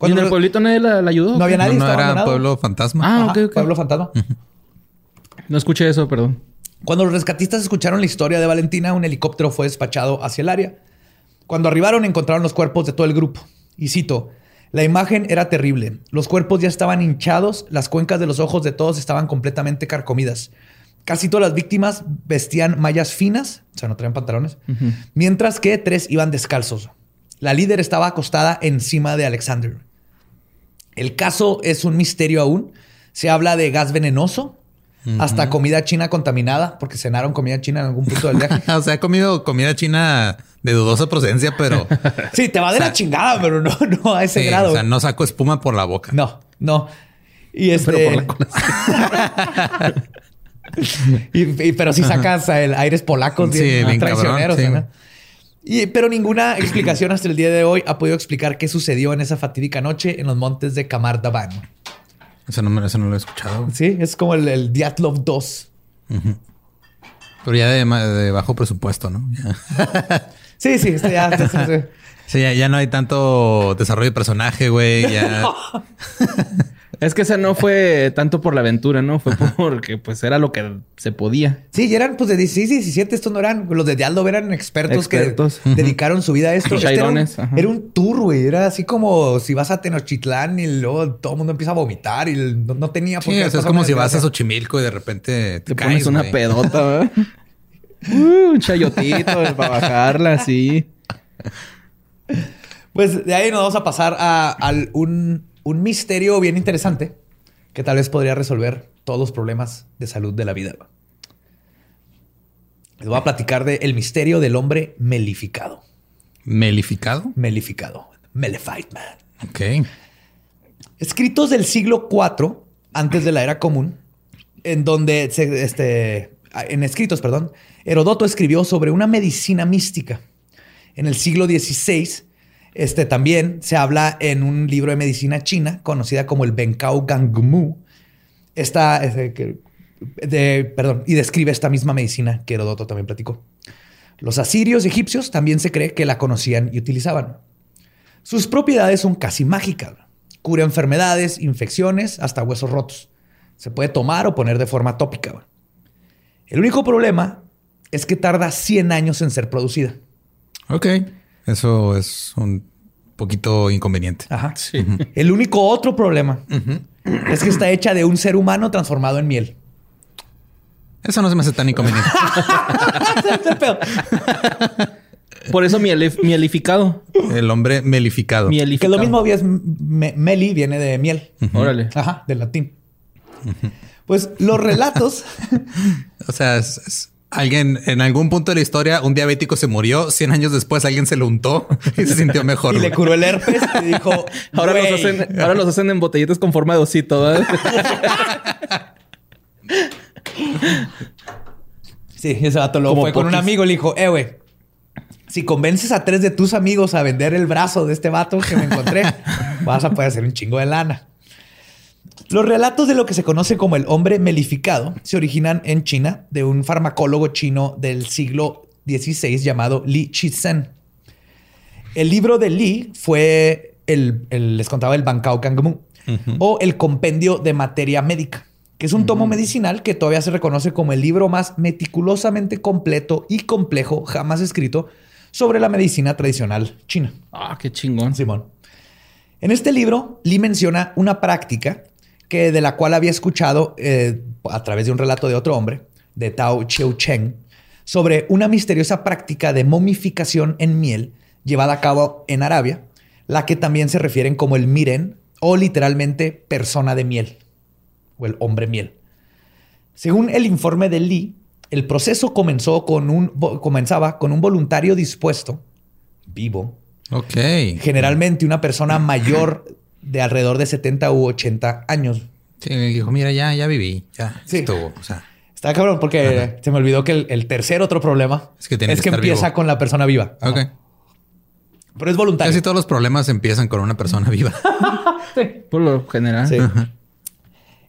¿Y en el pueblito nadie la, ayudó? No había nadie. No, era pueblo fantasma. Ah, ok, Pueblo fantasma. No escuché eso, perdón. Cuando los rescatistas escucharon la historia de Valentina, un helicóptero fue despachado hacia el área. Cuando arribaron encontraron los cuerpos de todo el grupo. Y cito, la imagen era terrible. Los cuerpos ya estaban hinchados, las cuencas de los ojos de todos estaban completamente carcomidas. Casi todas las víctimas vestían mallas finas, o sea, no traían pantalones, mientras que tres iban descalzos. La líder estaba acostada encima de Alexander. El caso es un misterio aún. Se habla de gas venenoso, hasta comida china contaminada, porque cenaron comida china en algún punto del viaje. [laughs] o sea, he comido comida china de dudosa procedencia, pero. [laughs] sí, te va de la chingada, pero no, [laughs] no a ese grado. O sea, no saco espuma por la boca. No, no. Y este. Pero por la y, pero si sacas el aires polacos sí, bien traicioneros, pero ninguna [clears throat] explicación hasta el día de hoy ha podido explicar qué sucedió en esa fatídica noche en los montes de Daban. Eso no, eso no lo he escuchado. Sí, es como el, Diatlov 2. Pero ya de, bajo presupuesto, ¿no? [laughs] sí, sí, ya, sí, [laughs] ya, no hay tanto desarrollo de personaje, güey. Ya... [laughs] Es que ese no fue tanto por la aventura, ¿no? Fue porque pues era lo que se podía. Sí, y eran pues de 16, 17, estos no eran, los de Dialdo eran expertos, que dedicaron su vida a esto. Este era, un, tour, güey. Era así como si vas a Tenochtitlán y luego todo el mundo empieza a vomitar y no, tenía por qué. es como si vas a Xochimilco y de repente te, pones una pedota, ¿verdad? [laughs] uh, un chayotito [laughs] para bajarla, así. Pues de ahí nos vamos a pasar a, a un un misterio bien interesante que tal vez podría resolver todos los problemas de salud de la vida. Les voy a platicar de el misterio del hombre melificado. ¿Melificado? Melificado. Melified man. Ok. Escritos del siglo IV, antes de la era común, en donde, este, en escritos, perdón, Herodoto escribió sobre una medicina mística. En el siglo XVI este también se habla en un libro de medicina china conocida como el Benkao Gangmu. Esta, de, perdón, y describe esta misma medicina que Herodoto también platicó. Los asirios y egipcios también se cree que la conocían y utilizaban. Sus propiedades son casi mágicas. Cura enfermedades, infecciones, hasta huesos rotos. Se puede tomar o poner de forma tópica. El único problema es que tarda 100 años en ser producida. Ok. Eso es un poquito inconveniente. Ajá. Sí. El único otro problema es que está hecha de un ser humano transformado en miel. Eso no se me hace tan inconveniente. [laughs] Por eso mielificado. El hombre melificado. Que lo mismo es meli viene de miel. Órale. Ajá, del latín. Pues los relatos. [laughs] o sea, alguien en algún punto de la historia, un diabético se murió. 100 años después, alguien se lo untó [laughs] y se sintió mejor. y le curó el herpes y dijo: [laughs] ahora los, hacen, ahora los hacen en botellitas con forma de osito. [laughs] sí, ese vato lo fue con un amigo y le dijo: Eh, güey si convences a tres de tus amigos a vender el brazo de este vato que me encontré, vas a poder hacer un chingo de lana. Los relatos de lo que se conoce como el hombre melificado se originan en China de un farmacólogo chino del siglo XVI llamado Li Chizhen. El libro de Li fue el, les contaba el Bancao Kangmu o el compendio de materia médica, que es un tomo medicinal que todavía se reconoce como el libro más meticulosamente completo y complejo jamás escrito sobre la medicina tradicional china. Ah, qué chingón. Simón. En este libro, Li menciona una práctica que de la cual había escuchado eh, a través de un relato de otro hombre, de Tao Chiu Cheng, sobre una misteriosa práctica de momificación en miel llevada a cabo en Arabia, la que también se refieren como el miren o literalmente persona de miel o el hombre miel. Según el informe de Li, el proceso comenzó con un, comenzaba con un voluntario dispuesto, vivo. Ok. Generalmente una persona mayor de alrededor de 70 u 80 años. Sí, me dijo, mira, ya, ya viví, ya estuvo. O sea. Está cabrón porque se me olvidó que el, tercer otro problema es que, es que, empieza con la persona viva. Ok. Pero es voluntario. Casi todos los problemas empiezan con una persona viva. [laughs] Por lo general. Sí.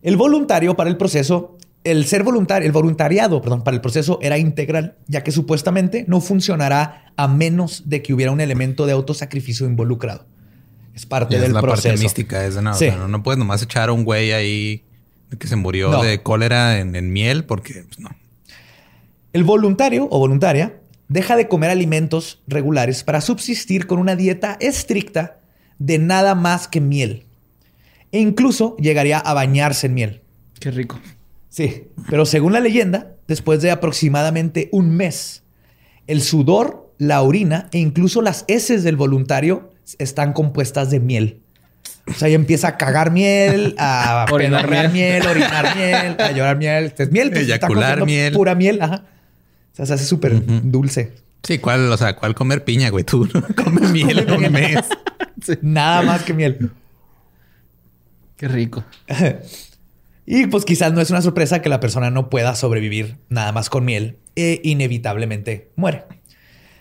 El voluntario para el proceso el ser voluntario, el voluntariado, perdón, para el proceso era integral, ya que supuestamente no funcionará a menos de que hubiera un elemento de autosacrificio involucrado. Es parte del la proceso. Parte mística es de no, no, puedes nomás echar a un güey ahí que se murió de cólera en, miel, porque pues, no. El voluntario o voluntaria deja de comer alimentos regulares para subsistir con una dieta estricta de nada más que miel. E incluso llegaría a bañarse en miel. Qué rico. Sí, pero según la leyenda, después de aproximadamente un mes, el sudor, la orina e incluso las heces del voluntario están compuestas de miel. O sea, ahí empieza a cagar miel, a [laughs] pedorrear miel. orinar [laughs] miel, a llorar miel. Es miel. Pues, Eyacular miel. Pura miel, ajá. O sea, se hace súper dulce. Sí, ¿cuál, o sea, cuál comer piña, güey? Tú no [laughs] comes miel en un mes. Nada más que miel. Qué rico. Y pues quizás no es una sorpresa que la persona no pueda sobrevivir nada más con miel e inevitablemente muere.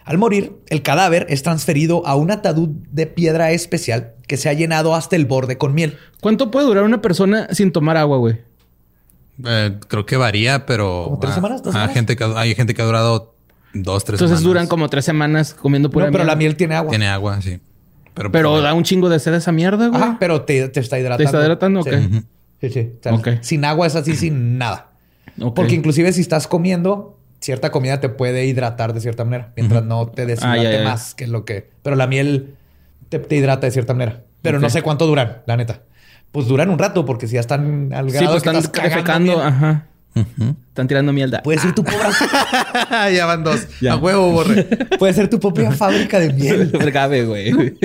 Al morir, el cadáver es transferido a un ataúd de piedra especial que se ha llenado hasta el borde con miel. ¿Cuánto puede durar una persona sin tomar agua, güey? Eh, creo que varía, pero... ¿Como tres semanas? Hay, gente que, hay gente que ha durado dos, tres Entonces duran como tres semanas comiendo pura no, pero la miel tiene agua. Tiene agua, sí. Pero, pero da un chingo de sed esa mierda, güey. Ajá, pero te, está hidratando. Te está hidratando, ok. Sí, sí. Sin agua es así, sin nada. Porque inclusive si estás comiendo, cierta comida te puede hidratar de cierta manera, mientras no te deshidrate ah, más que lo que... Pero la miel te, hidrata de cierta manera. Pero no sé cuánto duran, la neta. Pues duran un rato, porque si ya están al grado sí, pues están defecando, ajá. Están tirando mierda. Puede ser tu pobre... [laughs] ya van dos. A huevo, borre. [laughs] Puede ser tu propia [laughs] fábrica de miel. Grave, güey.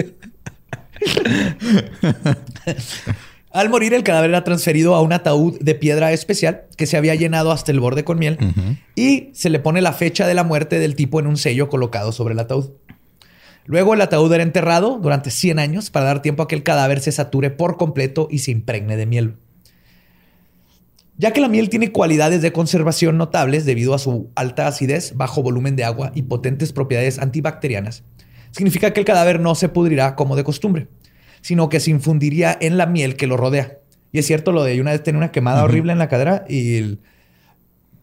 Al morir, el cadáver era transferido a un ataúd de piedra especial que se había llenado hasta el borde con miel y se le pone la fecha de la muerte del tipo en un sello colocado sobre el ataúd. Luego el ataúd era enterrado durante 100 años para dar tiempo a que el cadáver se sature por completo y se impregne de miel. Ya que la miel tiene cualidades de conservación notables debido a su alta acidez, bajo volumen de agua y potentes propiedades antibacterianas, significa que el cadáver no se pudrirá como de costumbre sino que se infundiría en la miel que lo rodea. Y es cierto lo de una vez tenía una quemada horrible en la cadera y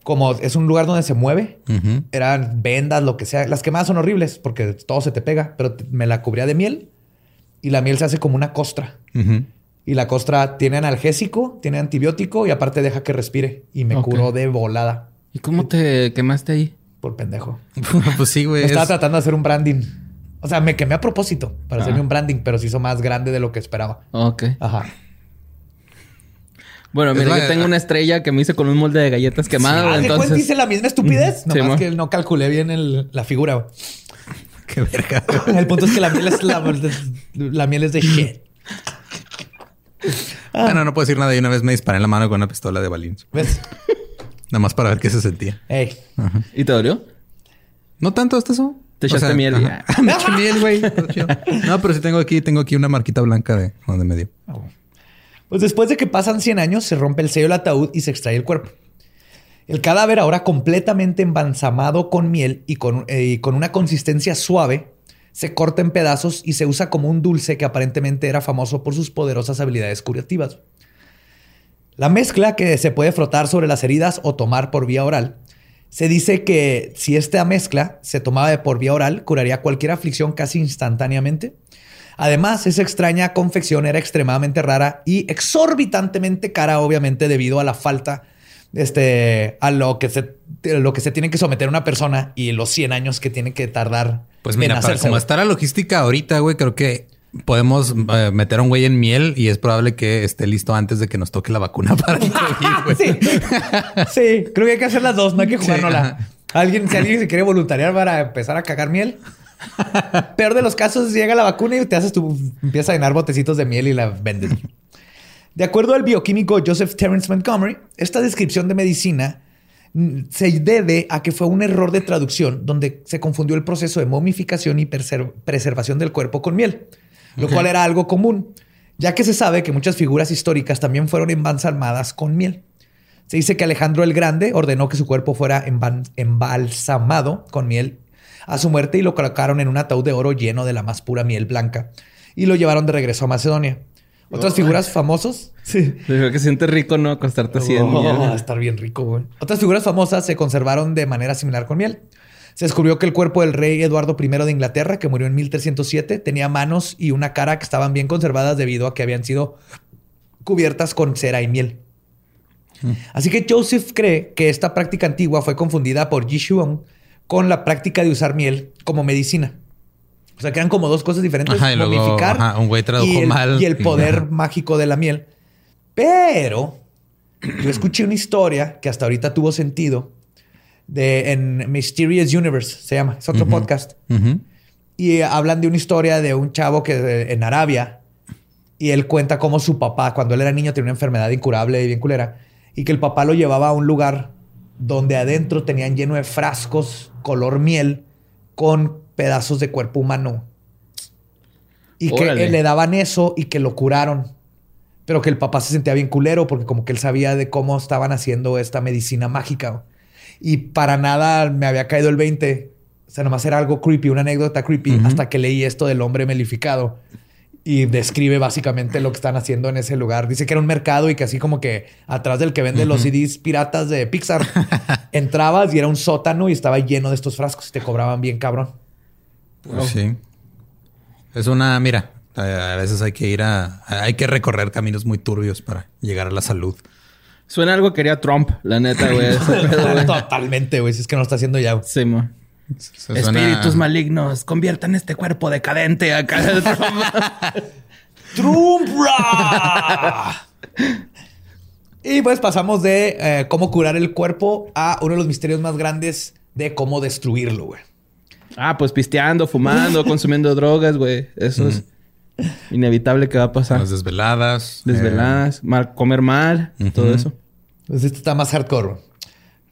como es un lugar donde se mueve, eran vendas, lo que sea. Las quemadas son horribles porque todo se te pega, pero me la cubría de miel y la miel se hace como una costra. Y la costra tiene analgésico, tiene antibiótico y aparte deja que respire. Y me curó de volada. ¿Y cómo te quemaste ahí? Por pendejo. [laughs] pues sí, güey. Estaba tratando de hacer un branding. O sea, me quemé a propósito para hacerme un branding, pero se hizo más grande de lo que esperaba. Ok. Ajá. Bueno, mira, yo tengo una estrella que me hice con un molde de galletas quemado. Sí, entonces... dice la misma estupidez. Nomás más que no calculé bien la figura. [laughs] Qué verga. [laughs] El punto es que la miel es la, la miel es de shit. Bueno, no puedo decir nada. Y una vez me disparé en la mano con una pistola de balines. ¿Ves? Nada más para ver qué se sentía. ¿Y te dolió? No tanto hasta eso. Te echaste miel. [laughs] me eché miel, güey. [laughs] No, pero sí tengo aquí, tengo aquí una marquita blanca de donde me dio. Ah, pues después de que pasan 100 años, se rompe el sello del ataúd y se extrae el cuerpo. El cadáver, ahora completamente embalsamado con miel y con, eh, y con una consistencia suave, se corta en pedazos y se usa como un dulce que aparentemente era famoso por sus poderosas habilidades curativas. La mezcla que se puede frotar sobre las heridas o tomar por vía oral. Se dice que si esta mezcla se tomaba por vía oral, curaría cualquier aflicción casi instantáneamente. Además, esa extraña confección era extremadamente rara y exorbitantemente cara, obviamente, debido a la falta, este, a lo que se, lo que se tiene que someter una persona y los 100 años que tiene que tardar. Pues mira, para como está la logística ahorita, güey, creo que podemos eh, meter a un güey en miel y es probable que esté listo antes de que nos toque la vacuna [laughs] para el COVID. sí. sí, creo que hay que hacer las dos, no hay que jugárnosla. alguien, si alguien se quiere voluntariar para empezar a cagar miel, peor de los casos, llega la vacuna y te haces tu, empiezas a llenar botecitos de miel y la vendes. De acuerdo al bioquímico Joseph Terence Montgomery, esta descripción de medicina mm, se debe a que fue un error de traducción donde se confundió el proceso de momificación y preservación del cuerpo con miel lo cual era algo común, ya que se sabe que muchas figuras históricas también fueron embalsamadas con miel. Se dice que Alejandro el Grande ordenó que su cuerpo fuera embalsamado con miel a su muerte y lo colocaron en un ataúd de oro lleno de la más pura miel blanca y lo llevaron de regreso a Macedonia. Otras figuras famosas. Sí. Creo que siente rico, ¿no? Acostarte así en miel. estar bien rico, güey. Otras figuras famosas se conservaron de manera similar con miel. Se descubrió que el cuerpo del rey Eduardo I de Inglaterra, que murió en 1307, tenía manos y una cara que estaban bien conservadas debido a que habían sido cubiertas con cera y miel. Mm. Así que Joseph cree que esta práctica antigua fue confundida por Jishuong con la práctica de usar miel como medicina. O sea, que eran como dos cosas diferentes. Ajá, y momificar un güey tradujo y mal. Y el poder mágico de la miel. Pero yo escuché una historia que hasta ahorita tuvo sentido de, en Mysterious Universe, se llama, es otro podcast. Y hablan de una historia de un chavo que en Arabia, y él cuenta cómo su papá, cuando él era niño, tenía una enfermedad incurable y bien culera, y que el papá lo llevaba a un lugar donde adentro tenían lleno de frascos color miel con pedazos de cuerpo humano. Y que le daban eso y que lo curaron. Pero que el papá se sentía bien culero porque como que él sabía de cómo estaban haciendo esta medicina mágica y para nada me había caído el 20. O sea, nomás era algo creepy, una anécdota creepy, hasta que leí esto del hombre melificado y describe básicamente lo que están haciendo en ese lugar. Dice que era un mercado y que así como que atrás del que vende los CDs piratas de Pixar, [laughs] entrabas y era un sótano y estaba lleno de estos frascos y te cobraban bien cabrón. Pues sí. Es una, mira, a veces hay que ir a, hay que recorrer caminos muy turbios para llegar a la salud. Suena algo que quería Trump, la neta, [laughs] güey. Totalmente, güey. Si es que no lo está haciendo ya. Sí, mo. Espíritus malignos, conviertan este cuerpo decadente acá. [laughs] Trump. y pues pasamos de eh, cómo curar el cuerpo a uno de los misterios más grandes de cómo destruirlo, güey. Ah, pues pisteando, fumando, consumiendo drogas, güey. Eso es inevitable que va a pasar. Las desveladas. Desveladas, eh, mal, comer mal, todo eso. Pues este está más hardcore.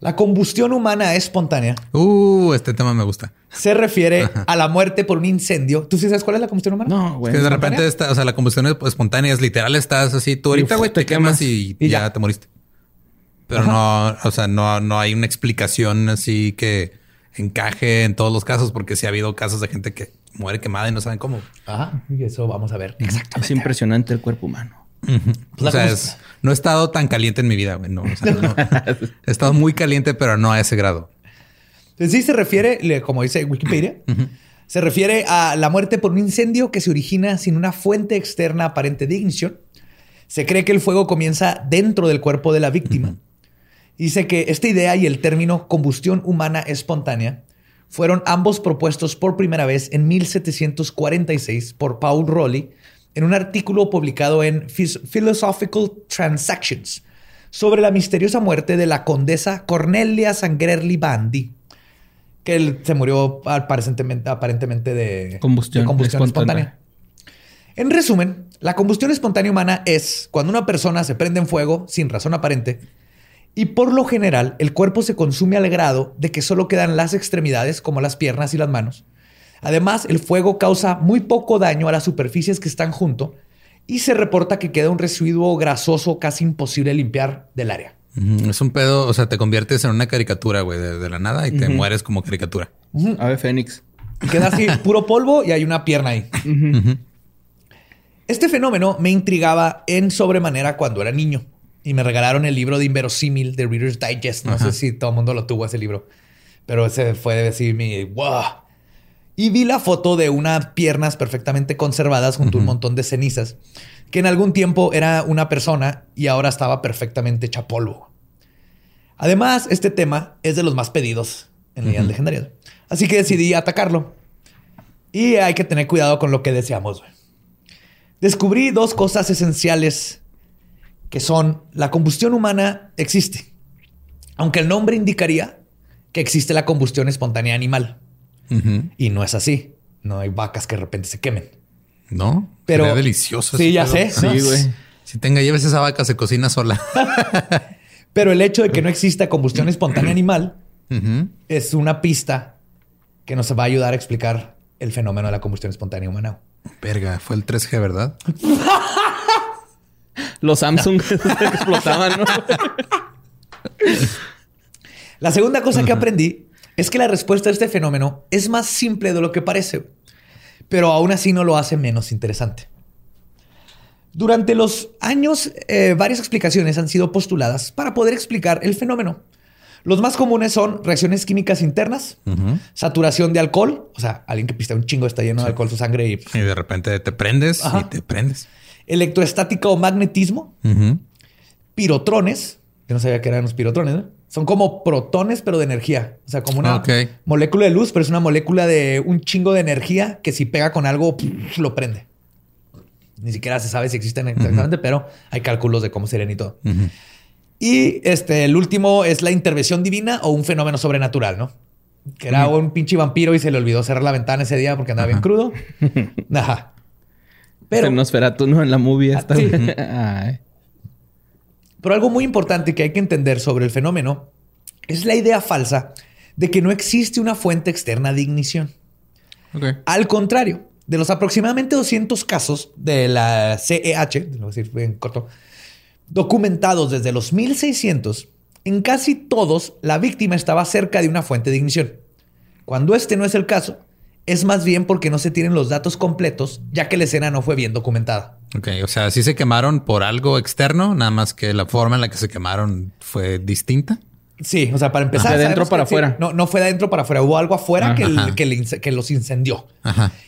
La combustión humana espontánea. Uh, este tema me gusta. Se refiere a la muerte por un incendio. ¿Tú sí sabes cuál es la combustión humana? No, güey. Es que de repente está, o sea, la combustión espontánea es literal, estás así, tú ahorita, güey, te, quemas y, ya. te moriste. Pero no, o sea, no, no hay una explicación así que encaje en todos los casos, porque sí ha habido casos de gente que muere quemada y no saben cómo. Ajá, y eso vamos a ver. Exactamente. Es impresionante el cuerpo humano. o sea, no he estado tan caliente en mi vida. No, [laughs] he estado muy caliente, pero no a ese grado. Sí se refiere, como dice Wikipedia, se refiere a la muerte por un incendio que se origina sin una fuente externa aparente de ignición. Se cree que el fuego comienza dentro del cuerpo de la víctima. Dice que esta idea y el término combustión humana espontánea fueron ambos propuestos por primera vez en 1746 por Paul Rowley en un artículo publicado en Philosophical Transactions sobre la misteriosa muerte de la condesa Cornelia Sangrerli Bandi, que se murió aparentemente, de combustión, espontánea. En resumen, la combustión espontánea humana es cuando una persona se prende en fuego sin razón aparente y por lo general el cuerpo se consume al grado de que solo quedan las extremidades como las piernas y las manos. Además, el fuego causa muy poco daño a las superficies que están junto y se reporta que queda un residuo grasoso casi imposible de limpiar del área. Es un pedo, o sea, te conviertes en una caricatura, güey, de, la nada y te mueres como caricatura. Ave Fénix. Queda así, [laughs] puro polvo y hay una pierna ahí. Este fenómeno me intrigaba en sobremanera cuando era niño y me regalaron el libro de Inverosímil de Reader's Digest. No sé si todo el mundo lo tuvo ese libro, pero ese fue de decir mi wow. Y vi la foto de unas piernas perfectamente conservadas junto a un montón de cenizas, que en algún tiempo era una persona y ahora estaba perfectamente hecha polvo. Además, este tema es de los más pedidos en leyendas uh legendarias. Así que decidí atacarlo. Y hay que tener cuidado con lo que deseamos. Descubrí dos cosas esenciales que son la combustión humana existe, aunque el nombre indicaría que existe la combustión espontánea animal. Y no es así. No hay vacas que de repente se quemen. No, pero delicioso. Sí, ya sé. Sí, güey. Si tenga, lleves esa vaca, se cocina sola. [laughs] pero el hecho de que no exista combustión espontánea animal es una pista que nos va a ayudar a explicar el fenómeno de la combustión espontánea humana. Verga, fue el 3G, ¿verdad? [laughs] Los Samsung [laughs] explotaban, ¿no? La segunda cosa que aprendí es que la respuesta a este fenómeno es más simple de lo que parece, pero aún así no lo hace menos interesante. Durante los años, eh, varias explicaciones han sido postuladas para poder explicar el fenómeno. Los más comunes son reacciones químicas internas, saturación de alcohol, o sea, alguien que pista un chingo está lleno de alcohol su sangre y... Y de repente te prendes y te prendes electroestática o magnetismo, pirotrones, yo no sabía que eran los pirotrones, son como protones, pero de energía. O sea, como una molécula de luz, pero es una molécula de un chingo de energía que si pega con algo, lo prende. Ni siquiera se sabe si existen exactamente, pero hay cálculos de cómo serían y todo. Y este, el último es la intervención divina o un fenómeno sobrenatural, ¿no? Que era un pinche vampiro y se le olvidó cerrar la ventana ese día porque andaba bien crudo. [laughs] Ajá. Pero. tú ¿no? En la movie esta. Pero algo muy importante que hay que entender sobre el fenómeno es la idea falsa de que no existe una fuente externa de ignición. Al contrario, de los aproximadamente 200 casos de la CEH, lo decir en corto, documentados desde los 1600, en casi todos la víctima estaba cerca de una fuente de ignición. Cuando este no es el caso, es más bien porque no se tienen los datos completos, ya que la escena no fue bien documentada. Ok, o sea, sí se quemaron por algo externo, nada más que la forma en la que se quemaron fue distinta. Sí, o sea, para empezar. De dentro para afuera. no, no fue de adentro para afuera. Hubo algo afuera que, los incendió.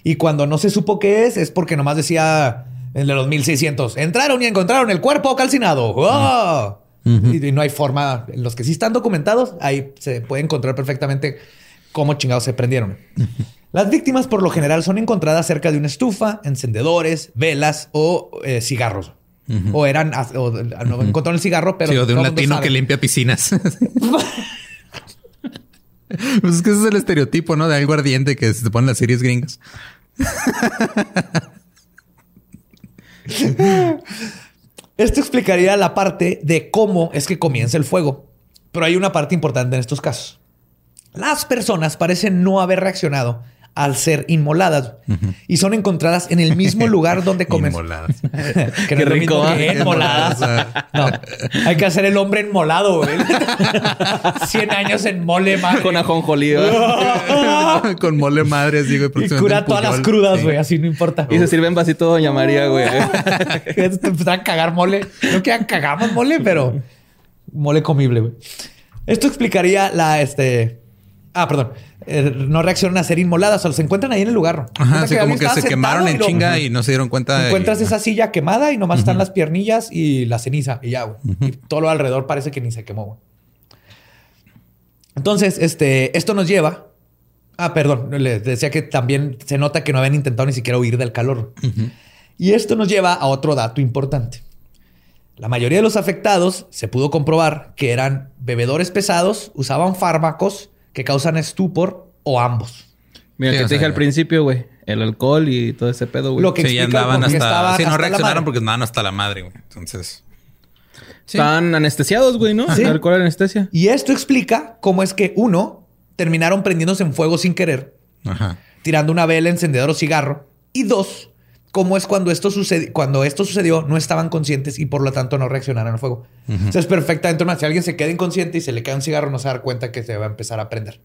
Y cuando no se supo qué es, es porque nomás decía en los 1600: entraron y encontraron el cuerpo calcinado. ¡Oh! y, no hay forma. Los que sí están documentados, ahí se puede encontrar perfectamente cómo chingados se prendieron. Las víctimas por lo general son encontradas cerca de una estufa, encendedores, velas o eh, cigarros. O eran, o, no encontraron el cigarro, pero. Sí, o de un latino que limpia piscinas. [laughs] pues es que ese es el estereotipo, ¿no? De algo ardiente que se pone en las series gringas. Esto explicaría la parte de cómo es que comienza el fuego. Pero hay una parte importante en estos casos. Las personas parecen no haber reaccionado al ser inmoladas y son encontradas en el mismo [laughs] lugar donde comen. Inmoladas. [laughs] que Qué rico. inmoladas. no, hay que hacer el hombre enmolado, güey. [laughs] 100 años en mole madre. Con ajonjolí. Con mole madre, así, güey. Y cura todas las crudas, güey. Así no importa. Y se sirve en vasito Doña María, güey. Te empezaron a cagar mole. No que cagamos mole, pero mole comible, güey. Esto explicaría la, este... Ah, perdón eh, no reaccionan a ser inmoladas, o sea, se encuentran ahí en el lugar. Ajá, así como que se quemaron en chinga y no se dieron cuenta. Encuentras esa silla quemada y nomás están las piernillas y la ceniza y ya, Y todo lo alrededor parece que ni se quemó, Entonces, este, esto nos lleva Ah, perdón, les decía que también se nota que no habían intentado ni siquiera huir del calor. Y esto nos lleva a otro dato importante. La mayoría de los afectados se pudo comprobar que eran bebedores pesados, usaban fármacos que causan estupor o ambos. Mira, que te dije al principio, güey. El alcohol y todo ese pedo, güey. Lo que sí, andaban hasta... Sí, no reaccionaron porque andaban hasta la madre, güey. Entonces... Están anestesiados, güey, ¿no? Sí. Alcohol anestesia. Y esto explica cómo es que, uno, terminaron prendiéndose en fuego sin querer. Ajá. Tirando una vela, encendedor o cigarro. Y dos, cómo es cuando esto, sucede, cuando esto sucedió, no estaban conscientes y por lo tanto no reaccionaron al fuego. Entonces es perfectamente Si alguien se queda inconsciente y se le cae un cigarro, no se va a dar cuenta que se va a empezar a prender.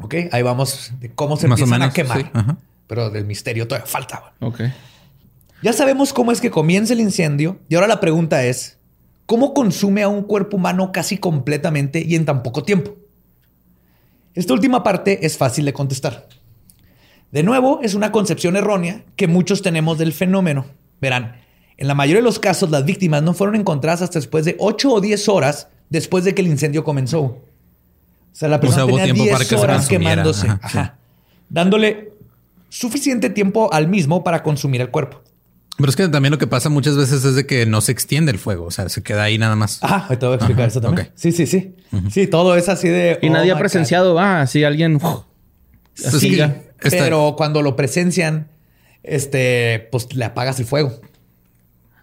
Ok, ahí vamos de cómo se empiezan a quemar. Pero del misterio todavía falta. Ok. Ya sabemos cómo es que comienza el incendio y ahora la pregunta es, ¿cómo consume a un cuerpo humano casi completamente y en tan poco tiempo? Esta última parte es fácil de contestar. De nuevo, es una concepción errónea que muchos tenemos del fenómeno. Verán, en la mayoría de los casos las víctimas no fueron encontradas hasta después de 8 o 10 horas después de que el incendio comenzó. O sea, la persona tenía 10 horas quemándose, dándole suficiente tiempo al mismo para consumir el cuerpo. Pero es que también lo que pasa muchas veces es de que no se extiende el fuego, o sea, se queda ahí nada más. Ajá, te voy a explicar eso también. Sí, sí, sí. Sí, todo es así de... Y nadie oh ha presenciado, ah, así alguien... así Pero cuando lo presencian, este, pues le apagas el fuego.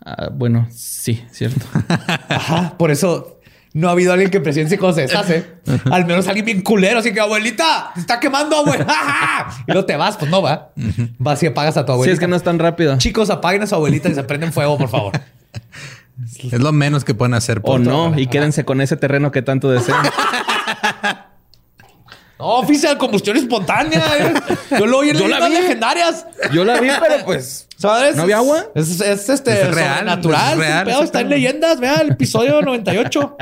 Ah, bueno, sí, cierto. [laughs] Ajá, por eso no ha habido alguien que presencie cómo se deshace. Al menos alguien bien culero, así que abuelita, se está quemando, abuela. [laughs] [laughs] y luego te vas, pues no va. Vas y apagas a tu abuelita. Sí, es que no es tan rápido. Chicos, apaguen a su abuelita y se prenden fuego, por favor. Es lo menos que pueden hacer. Por o no, y quédense con ese terreno que tanto desean. No, oficial, combustión espontánea. Eh. Yo lo oí en las legendarias. Yo la vi, pero pues. ¿Sabes? ¿No había agua? Es, este es real, natural. real, está en leyendas. Vea el episodio 98.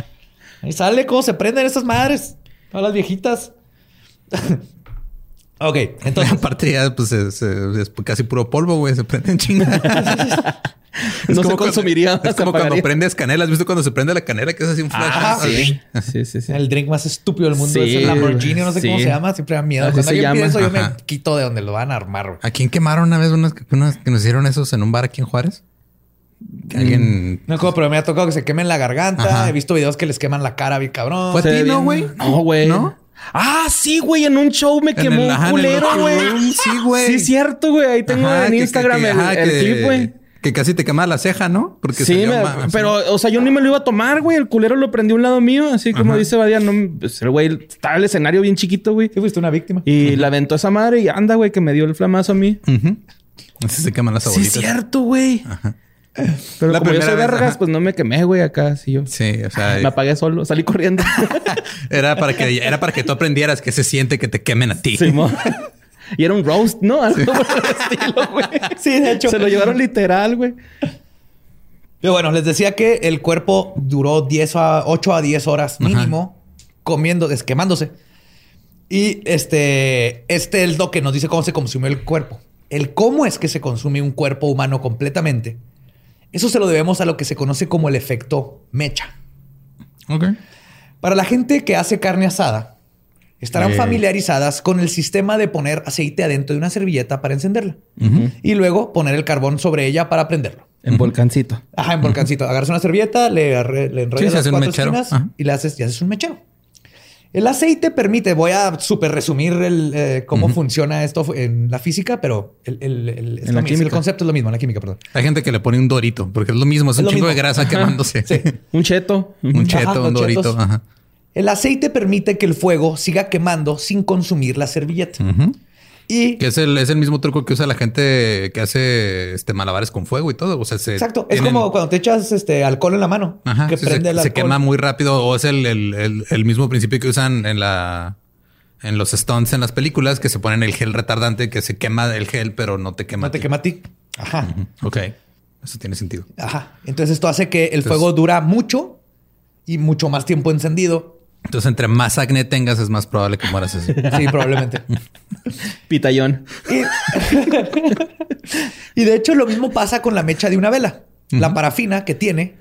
Ahí sale cómo se prenden esas madres. Todas las viejitas. Ok, entonces. [laughs] Aparte ya, pues es, casi puro polvo, güey. Se prenden chingadas. [laughs] no se consumiría. es como cuando prendes canela. ¿Has visto cuando se prende la canela que es así un flash? Ah, sí. [laughs] sí. sí, sí, El drink más estúpido del mundo es el Lamborghini. No sé cómo se llama. Siempre da miedo. Cuando alguien pide eso, yo me quito de donde lo van a armar. Güey. ¿A quién quemaron una vez unas, unas que nos hicieron esos en un bar aquí en Juárez? alguien. No, como, pero me ha tocado que se quemen la garganta. He visto videos que les queman la cara bien cabrón. ¿Fue a ti, no, güey? No, güey. ¿No? Ah, sí, güey, en un show me quemó un culero, güey. Sí, güey. Sí, cierto, güey. Ahí tengo en Instagram el, clip, güey. Que casi te quema la ceja, ¿no? Porque sí, pero, o sea, yo ni me lo iba a tomar, güey. El culero lo prendió a un lado mío, así como dice Badia. No, pues, el güey estaba el escenario bien chiquito, güey. Sí, fuiste una víctima. Y la aventó esa madre y anda, güey, que me dio el flamazo a mí. Así se queman las abuelitas. Sí, cierto, güey. Ajá. Pero la como yo soy vergas, pues no me quemé, güey, acá. Sí, yo. Sí, o sea. Me apagué solo, salí corriendo. [laughs] era para que, era para que tú aprendieras que se siente que te quemen a ti. Sí, y era un roast, ¿no? Algo por el estilo, güey. Sí, de hecho. Se lo llevaron literal, güey. Pero bueno, les decía que el cuerpo duró 10 a 8 a 10 horas mínimo comiendo, desquemándose. Y este, este es lo que nos dice cómo se consumió el cuerpo. El cómo es que se consume un cuerpo humano completamente eso se lo debemos a lo que se conoce como el efecto mecha. Ok. Para la gente que hace carne asada, estarán familiarizadas con el sistema de poner aceite adentro de una servilleta para encenderla y luego poner el carbón sobre ella para prenderlo. En volcancito. Ajá, en volcancito. Agarras una servilleta, le, le enrollas las cuatro esquinas y le haces y haces un mechero. El aceite permite, voy a super resumir el, eh, cómo funciona esto en la física, pero el, el, concepto es lo mismo, en la química, perdón. Hay gente que le pone un dorito, porque es lo mismo, es, un chingo de grasa quemándose. [laughs] un cheto. un cheto, un dorito. El aceite permite que el fuego siga quemando sin consumir la servilleta. Y que es el, es el mismo truco que usa la gente que hace este malabares con fuego y todo. O sea, Exacto. Es como cuando te echas este alcohol en la mano. que prende se, se quema muy rápido. O es el, el, el, mismo principio que usan en la en los stunts en las películas que se ponen el gel retardante que se quema el gel, pero no te quema. No te quema a ti. Ajá. Ok. Eso tiene sentido. Ajá. Entonces esto hace que el fuego dura mucho y mucho más tiempo encendido entonces, entre más acné tengas, es más probable que mueras así. [laughs] Sí, probablemente. Pitayón. [laughs] Y, de hecho, lo mismo pasa con la mecha de una vela. La parafina que tiene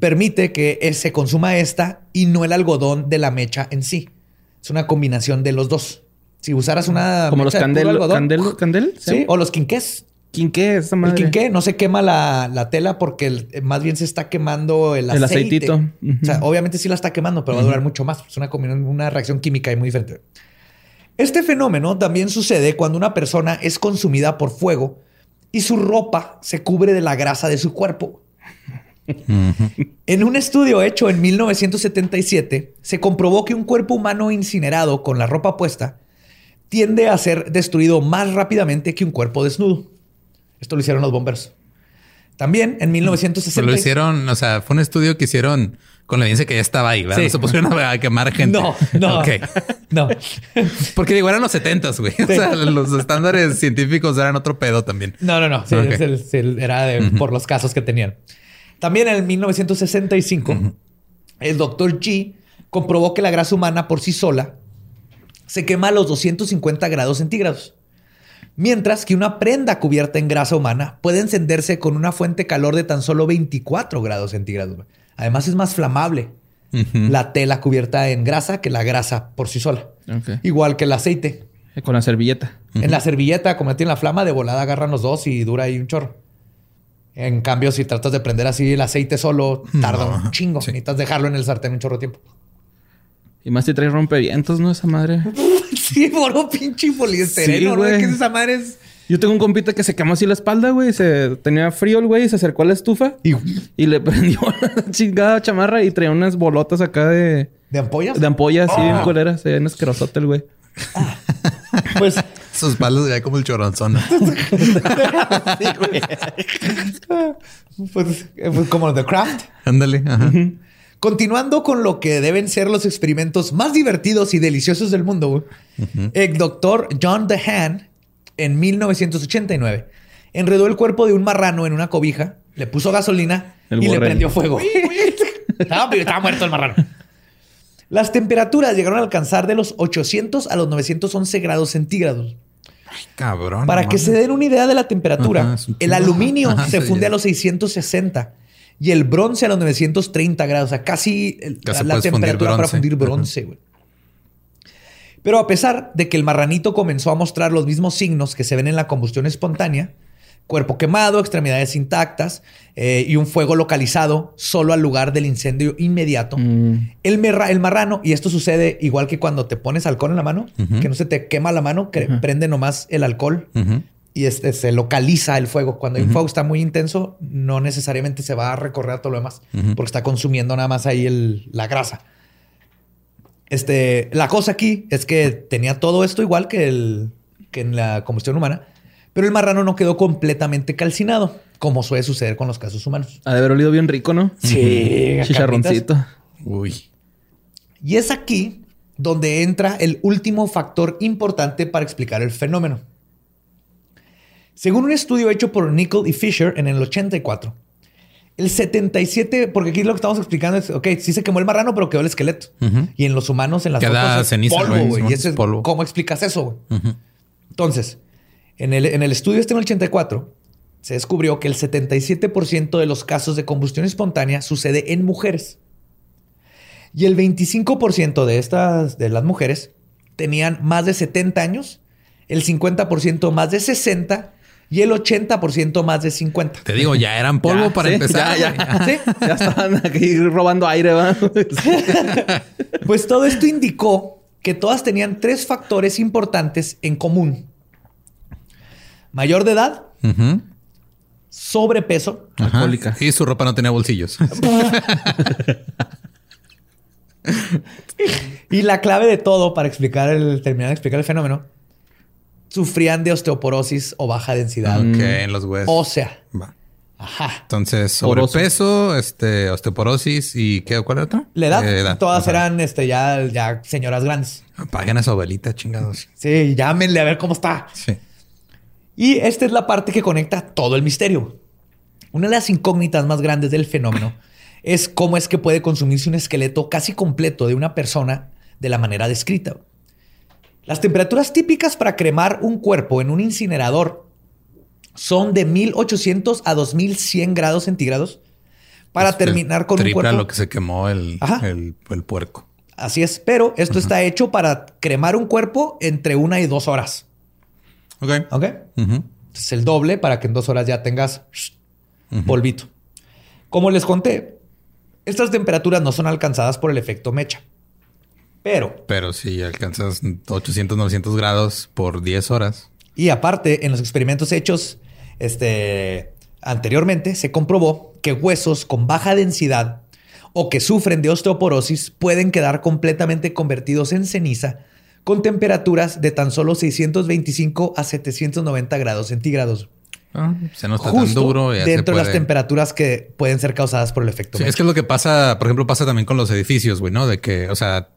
permite que se consuma esta y no el algodón de la mecha en sí. Es una combinación de los dos. Si usaras una. Como los candel, candel, candel, ¿sí? O los quinqués. ¿Quinqué? Esa madre. El quinqué no se quema la, tela porque más bien se está quemando el, el aceitito. O sea, obviamente sí la está quemando, pero va a durar mucho más. Es una, una reacción química muy diferente. Este fenómeno también sucede cuando una persona es consumida por fuego y su ropa se cubre de la grasa de su cuerpo. En un estudio hecho en 1977, se comprobó que un cuerpo humano incinerado con la ropa puesta tiende a ser destruido más rápidamente que un cuerpo desnudo. Esto lo hicieron los bomberos. También en 1960. lo hicieron, o sea, fue un estudio que hicieron con la evidencia que ya estaba ahí, ¿verdad? No se pusieron a quemar gente. No, no. Ok. No. [laughs] Porque digo, eran los 70 güey. O sea, los estándares científicos eran otro pedo también. No, no, no. era por los casos que tenían. También en 1965, el doctor G comprobó que la grasa humana por sí sola se quema a los 250 grados centígrados. Mientras que una prenda cubierta en grasa humana puede encenderse con una fuente de calor de tan solo 24 grados centígrados. Además es más flamable la tela cubierta en grasa que la grasa por sí sola. Igual que el aceite. Con la servilleta. En la servilleta, como tiene la flama, de volada agarran los dos y dura ahí un chorro. En cambio, si tratas de prender así el aceite solo, tarda un chingo. Necesitas dejarlo en el sartén un chorro de tiempo. Y más si trae rompevientos, ¿no? Esa madre. [laughs] sí, puro pinche poliestireno, ¿no? ¿Qué es esa madre? Yo tengo un compita que se quemó así la espalda, güey. Se tenía frío el güey y se acercó a la estufa y, y le [laughs] prendió la chingada chamarra y traía unas bolotas acá de. ¿De ampollas? De ampollas, sí, bien oh. colera. Se ve asquerosote el güey. [laughs] pues sus palos ya como el choronzón. pues, pues, como The Craft. Ándale. Continuando con lo que deben ser los experimentos más divertidos y deliciosos del mundo, el doctor John DeHaan, en 1989, enredó el cuerpo de un marrano en una cobija, le puso gasolina y le prendió fuego. estaba, estaba muerto el marrano. Las temperaturas llegaron a alcanzar de los 800 a los 911 grados centígrados. Ay, cabrón. Para que se den una idea de la temperatura, el aluminio se funde a los 660 y el bronce a los 930 grados. O sea, casi, la, temperatura para fundir bronce, güey. Pero a pesar de que el marranito comenzó a mostrar los mismos signos que se ven en la combustión espontánea, cuerpo quemado, extremidades intactas eh, y un fuego localizado solo al lugar del incendio inmediato. Mm. El, el, marrano, y esto sucede igual que cuando te pones alcohol en la mano, que no se te quema la mano, que prende nomás el alcohol y este, se localiza el fuego. Cuando el fuego está muy intenso, no necesariamente se va a recorrer a todo lo demás, porque está consumiendo nada más ahí la grasa. Este, la cosa aquí es que tenía todo esto igual que, el, que en la combustión humana, pero el marrano no quedó completamente calcinado, como suele suceder con los casos humanos. Ha de haber olido bien rico, ¿no? Sí. Chicharroncito. Uy. Y es aquí donde entra el último factor importante para explicar el fenómeno. Según un estudio hecho por Nickel y Fisher en el 84, el 77, porque aquí lo que estamos explicando es, ok, sí se quemó el marrano, pero quedó el esqueleto. Y en los humanos, en las Queda ceniza, polvo, Y eso es, ¿cómo explicas eso? Entonces, en el, estudio este en el 84, se descubrió que el 77% de los casos de combustión espontánea sucede en mujeres. Y el 25% de estas, de las mujeres, tenían más de 70 años, el 50% más de 60 y el 80% más de 50. Te digo, ya eran polvo para empezar. Ya, ya estaban aquí robando aire. [laughs] pues todo esto indicó que todas tenían tres factores importantes en común mayor de edad, sobrepeso, alcohólica. Y su ropa no tenía bolsillos. [laughs] y la clave de todo para explicar el, terminar de explicar el fenómeno, sufrían de osteoporosis o baja densidad. Ok, en los huesos. Ósea. Ajá. Entonces, sobrepeso, este, osteoporosis y ¿qué? ¿Cuál era La edad. Todas eran este, ya, ya señoras grandes. Paguen a su abuelita, chingados. Sí, llámenle a ver cómo está. Sí. Y esta es la parte que conecta todo el misterio. Una de las incógnitas más grandes del fenómeno es cómo es que puede consumirse un esqueleto casi completo de una persona de la manera descrita. Las temperaturas típicas para cremar un cuerpo en un incinerador son de 1800 a 2100 grados centígrados para terminar con un cuerpo. lo que se quemó el, el, puerco. Así es, pero esto está hecho para cremar un cuerpo entre una y dos horas. Ok. Ok. Es el doble para que en dos horas ya tengas polvito. Como les conté, estas temperaturas no son alcanzadas por el efecto mecha. Pero. Pero si alcanzas 800, 900 grados por 10 horas. Y aparte, en los experimentos hechos este, anteriormente, se comprobó que huesos con baja densidad o que sufren de osteoporosis pueden quedar completamente convertidos en ceniza con temperaturas de tan solo 625 a 790 grados centígrados. Ah, se no está tan duro. dentro de las temperaturas que pueden ser causadas por el efecto. Sí, es que es lo que pasa, por ejemplo, pasa también con los edificios, güey, ¿no? De que, o sea,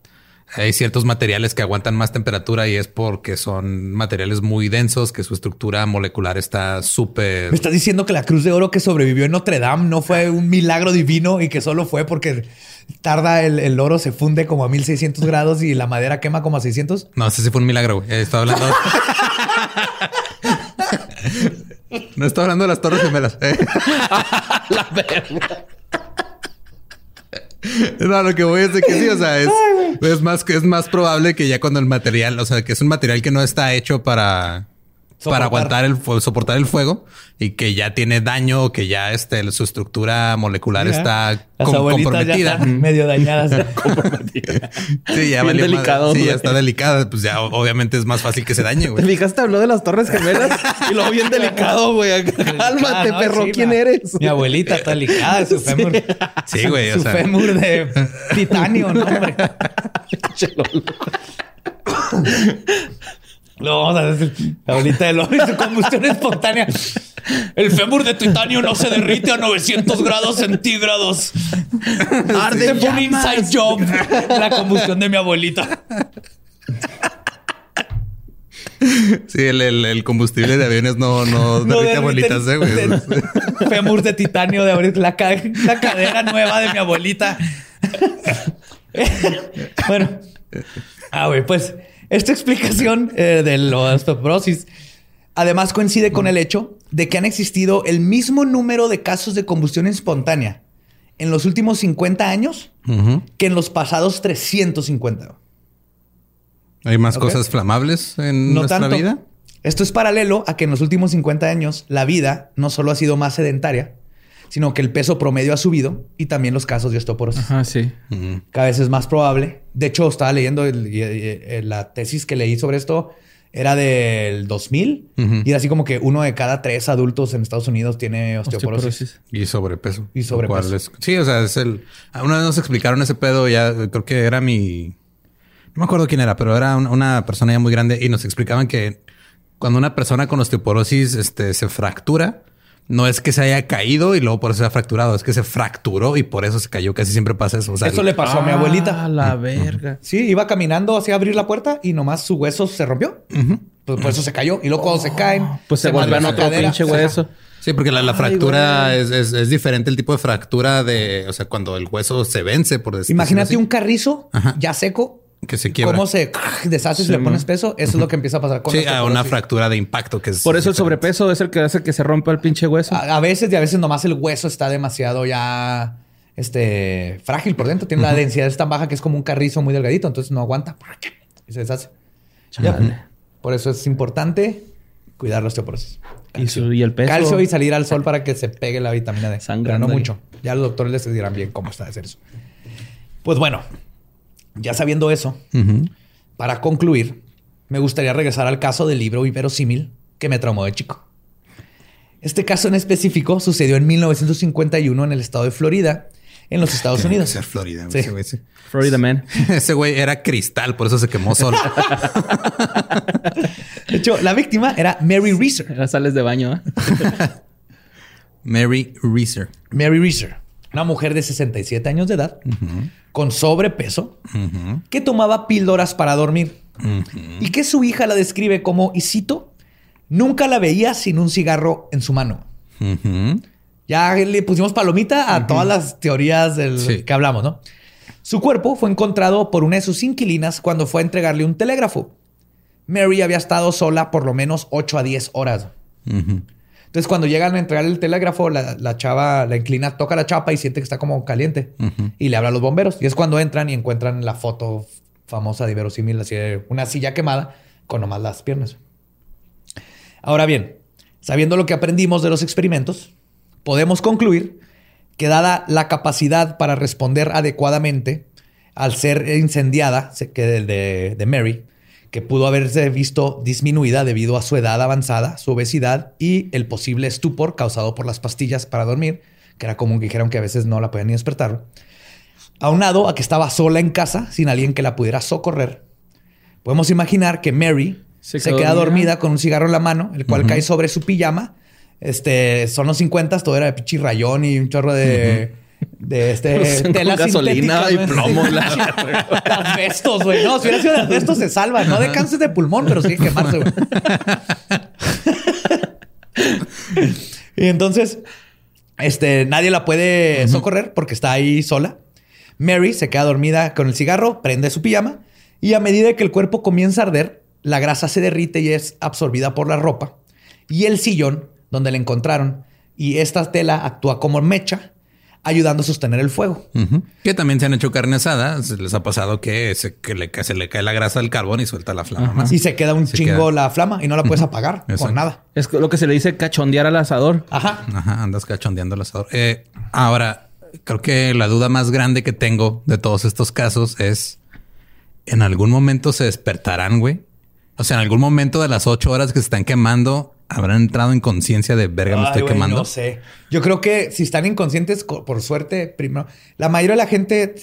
hay ciertos materiales que aguantan más temperatura y es porque son materiales muy densos, que su estructura molecular está súper... Me estás diciendo que la Cruz de Oro que sobrevivió en Notre Dame no fue un milagro divino y que solo fue porque tarda el, oro, se funde como a 1600 grados y la madera quema como a 600? No, ese sí fue un milagro, güey. Estaba hablando... [laughs] no estaba hablando de las torres gemelas. ¿eh? [laughs] la verga. [laughs] No, lo que voy a decir que sí, o sea, es, es más es más probable que ya cuando el material, o sea, que es un material que no está hecho para para aguantar el soportar el fuego y que ya tiene daño o que ya este, su estructura molecular está comprometida. [laughs] medio dañada. [laughs] sí, ya valió delicado. Sí, ya está delicada. Pues ya obviamente es más fácil que se dañe, güey. ¿Te fijaste? Habló de las torres gemelas y luego bien delicado, güey. [laughs] Cálmate, perro. ¿Quién eres? Mi abuelita está delicada. Su fémur. Sí, güey. Su fémur de titanio, ¿no, hombre? No, vamos a decir, la bolita de oro y su combustión espontánea. El fémur de titanio no se derrite a 900 grados centígrados. Arde por un inside job. La combustión de mi abuelita. Sí, el, combustible de aviones no, no, derrite abuelitas, eh, güey. Fémur de titanio de abuelita. La, la cadera nueva de mi abuelita. [laughs] bueno. Ah, güey, pues esta explicación eh, de la osteoporosis además coincide con el hecho de que han existido el mismo número de casos de combustión espontánea en los últimos 50 años que en los pasados 350. ¿Hay más cosas flamables en nuestra vida? Esto es paralelo a que en los últimos 50 años la vida no solo ha sido más sedentaria, sino que el peso promedio ha subido y también los casos de osteoporosis. Ajá, sí. Cada vez es más probable. De hecho, estaba leyendo la tesis que leí sobre esto era del 2000 y era así como que uno de cada tres adultos en Estados Unidos tiene osteoporosis. Y sobrepeso. Y sobrepeso. sí, o sea, es el... Una vez nos explicaron ese pedo, ya creo que era mi... No me acuerdo quién era, pero era una persona ya muy grande y nos explicaban que cuando una persona con osteoporosis este, se fractura, no es que se haya caído y luego por eso se ha fracturado, es que se fracturó y por eso se cayó. Casi siempre pasa eso. eso le pasó a mi abuelita. A la verga. Sí, iba caminando hacia abrir la puerta y nomás su hueso se rompió. pues por eso se cayó. Y luego cuando se caen, pues se, vuelven otro pinche hueso. Sí, porque la, fractura es, diferente el tipo de fractura de, o sea, cuando el hueso se vence, por decirlo Imagínate un carrizo ya seco que se quiebra. Cómo se deshace si le pones peso. Eso es lo que empieza a pasar con Sí, a una fractura de impacto que es. Por eso el sobrepeso es el que hace que se rompa el pinche hueso. A, veces y a veces nomás el hueso está demasiado ya este frágil por dentro. Tiene la densidad es tan baja que es como un carrizo muy delgadito. Entonces no aguanta y se deshace. Por eso es importante cuidar la osteoporosis. Y, el peso. Calcio y salir al sol para que se pegue la vitamina D. Sangre. no mucho. Ya los doctores les dirán bien cómo está de hacer eso. Pues bueno, ya sabiendo eso, para concluir, me gustaría regresar al caso del libro inverosímil que me traumó de chico. Este caso en específico sucedió en 1951 en el estado de Florida, en los Estados Unidos. Ser Florida, Florida man. [laughs] ese güey era cristal, por eso se quemó solo. [laughs] de hecho, la víctima era Mary Reeser. Las sales de baño. ¿eh? [laughs] Mary Reeser. Mary Reeser, una mujer de 67 años de edad, con sobrepeso, que tomaba píldoras para dormir y que su hija la describe como, y cito, nunca la veía sin un cigarro en su mano. Ya le pusimos palomita a todas las teorías del que hablamos, ¿no? Su cuerpo fue encontrado por una de sus inquilinas cuando fue a entregarle un telégrafo. Mary había estado sola por lo menos 8 a 10 horas. Entonces, cuando llegan a entregar el telégrafo, la, chava, la inclina, toca la chapa y siente que está como caliente y le habla a los bomberos. Y es cuando entran y encuentran la foto famosa de verosímil, así de una silla quemada con nomás las piernas. Ahora bien, sabiendo lo que aprendimos de los experimentos, podemos concluir que dada la capacidad para responder adecuadamente al ser incendiada que de, de Mary, que pudo haberse visto disminuida debido a su edad avanzada, su obesidad y el posible estupor causado por las pastillas para dormir, que era común que dijeron que a veces no la podían ni despertar. Aunado a que estaba sola en casa, sin alguien que la pudiera socorrer, podemos imaginar que Mary se, queda dormida con un cigarro en la mano, el cual cae sobre su pijama. Este, son los 50, todo era de pichi rayón y un chorro de de este tela gasolina y plomo. asbestos, güey. No, si hubiera sido de asbestos se salva. No de cáncer de pulmón, pero sí de quemarse, güey. y entonces, este, nadie la puede socorrer porque está ahí sola. Mary se queda dormida con el cigarro, prende su pijama y a medida que el cuerpo comienza a arder, la grasa se derrite y es absorbida por la ropa. Y el sillón donde la encontraron y esta tela actúa como mecha ayudando a sostener el fuego. Que también se han hecho carne asada. Les ha pasado que se, le, se le cae la grasa del carbón y suelta la flama. Y se queda un chingo la flama y no la puedes apagar con nada. Es lo que se le dice cachondear al asador. Ajá. Ajá, andas cachondeando al asador. Eh, ahora, creo que la duda más grande que tengo de todos estos casos es, ¿en algún momento se despertarán, güey? O sea, en algún momento de las ocho horas que se están quemando, habrán entrado en conciencia de verga, me estoy quemando. No sé. Yo creo que si están inconscientes, por suerte, primero, la mayoría de la gente,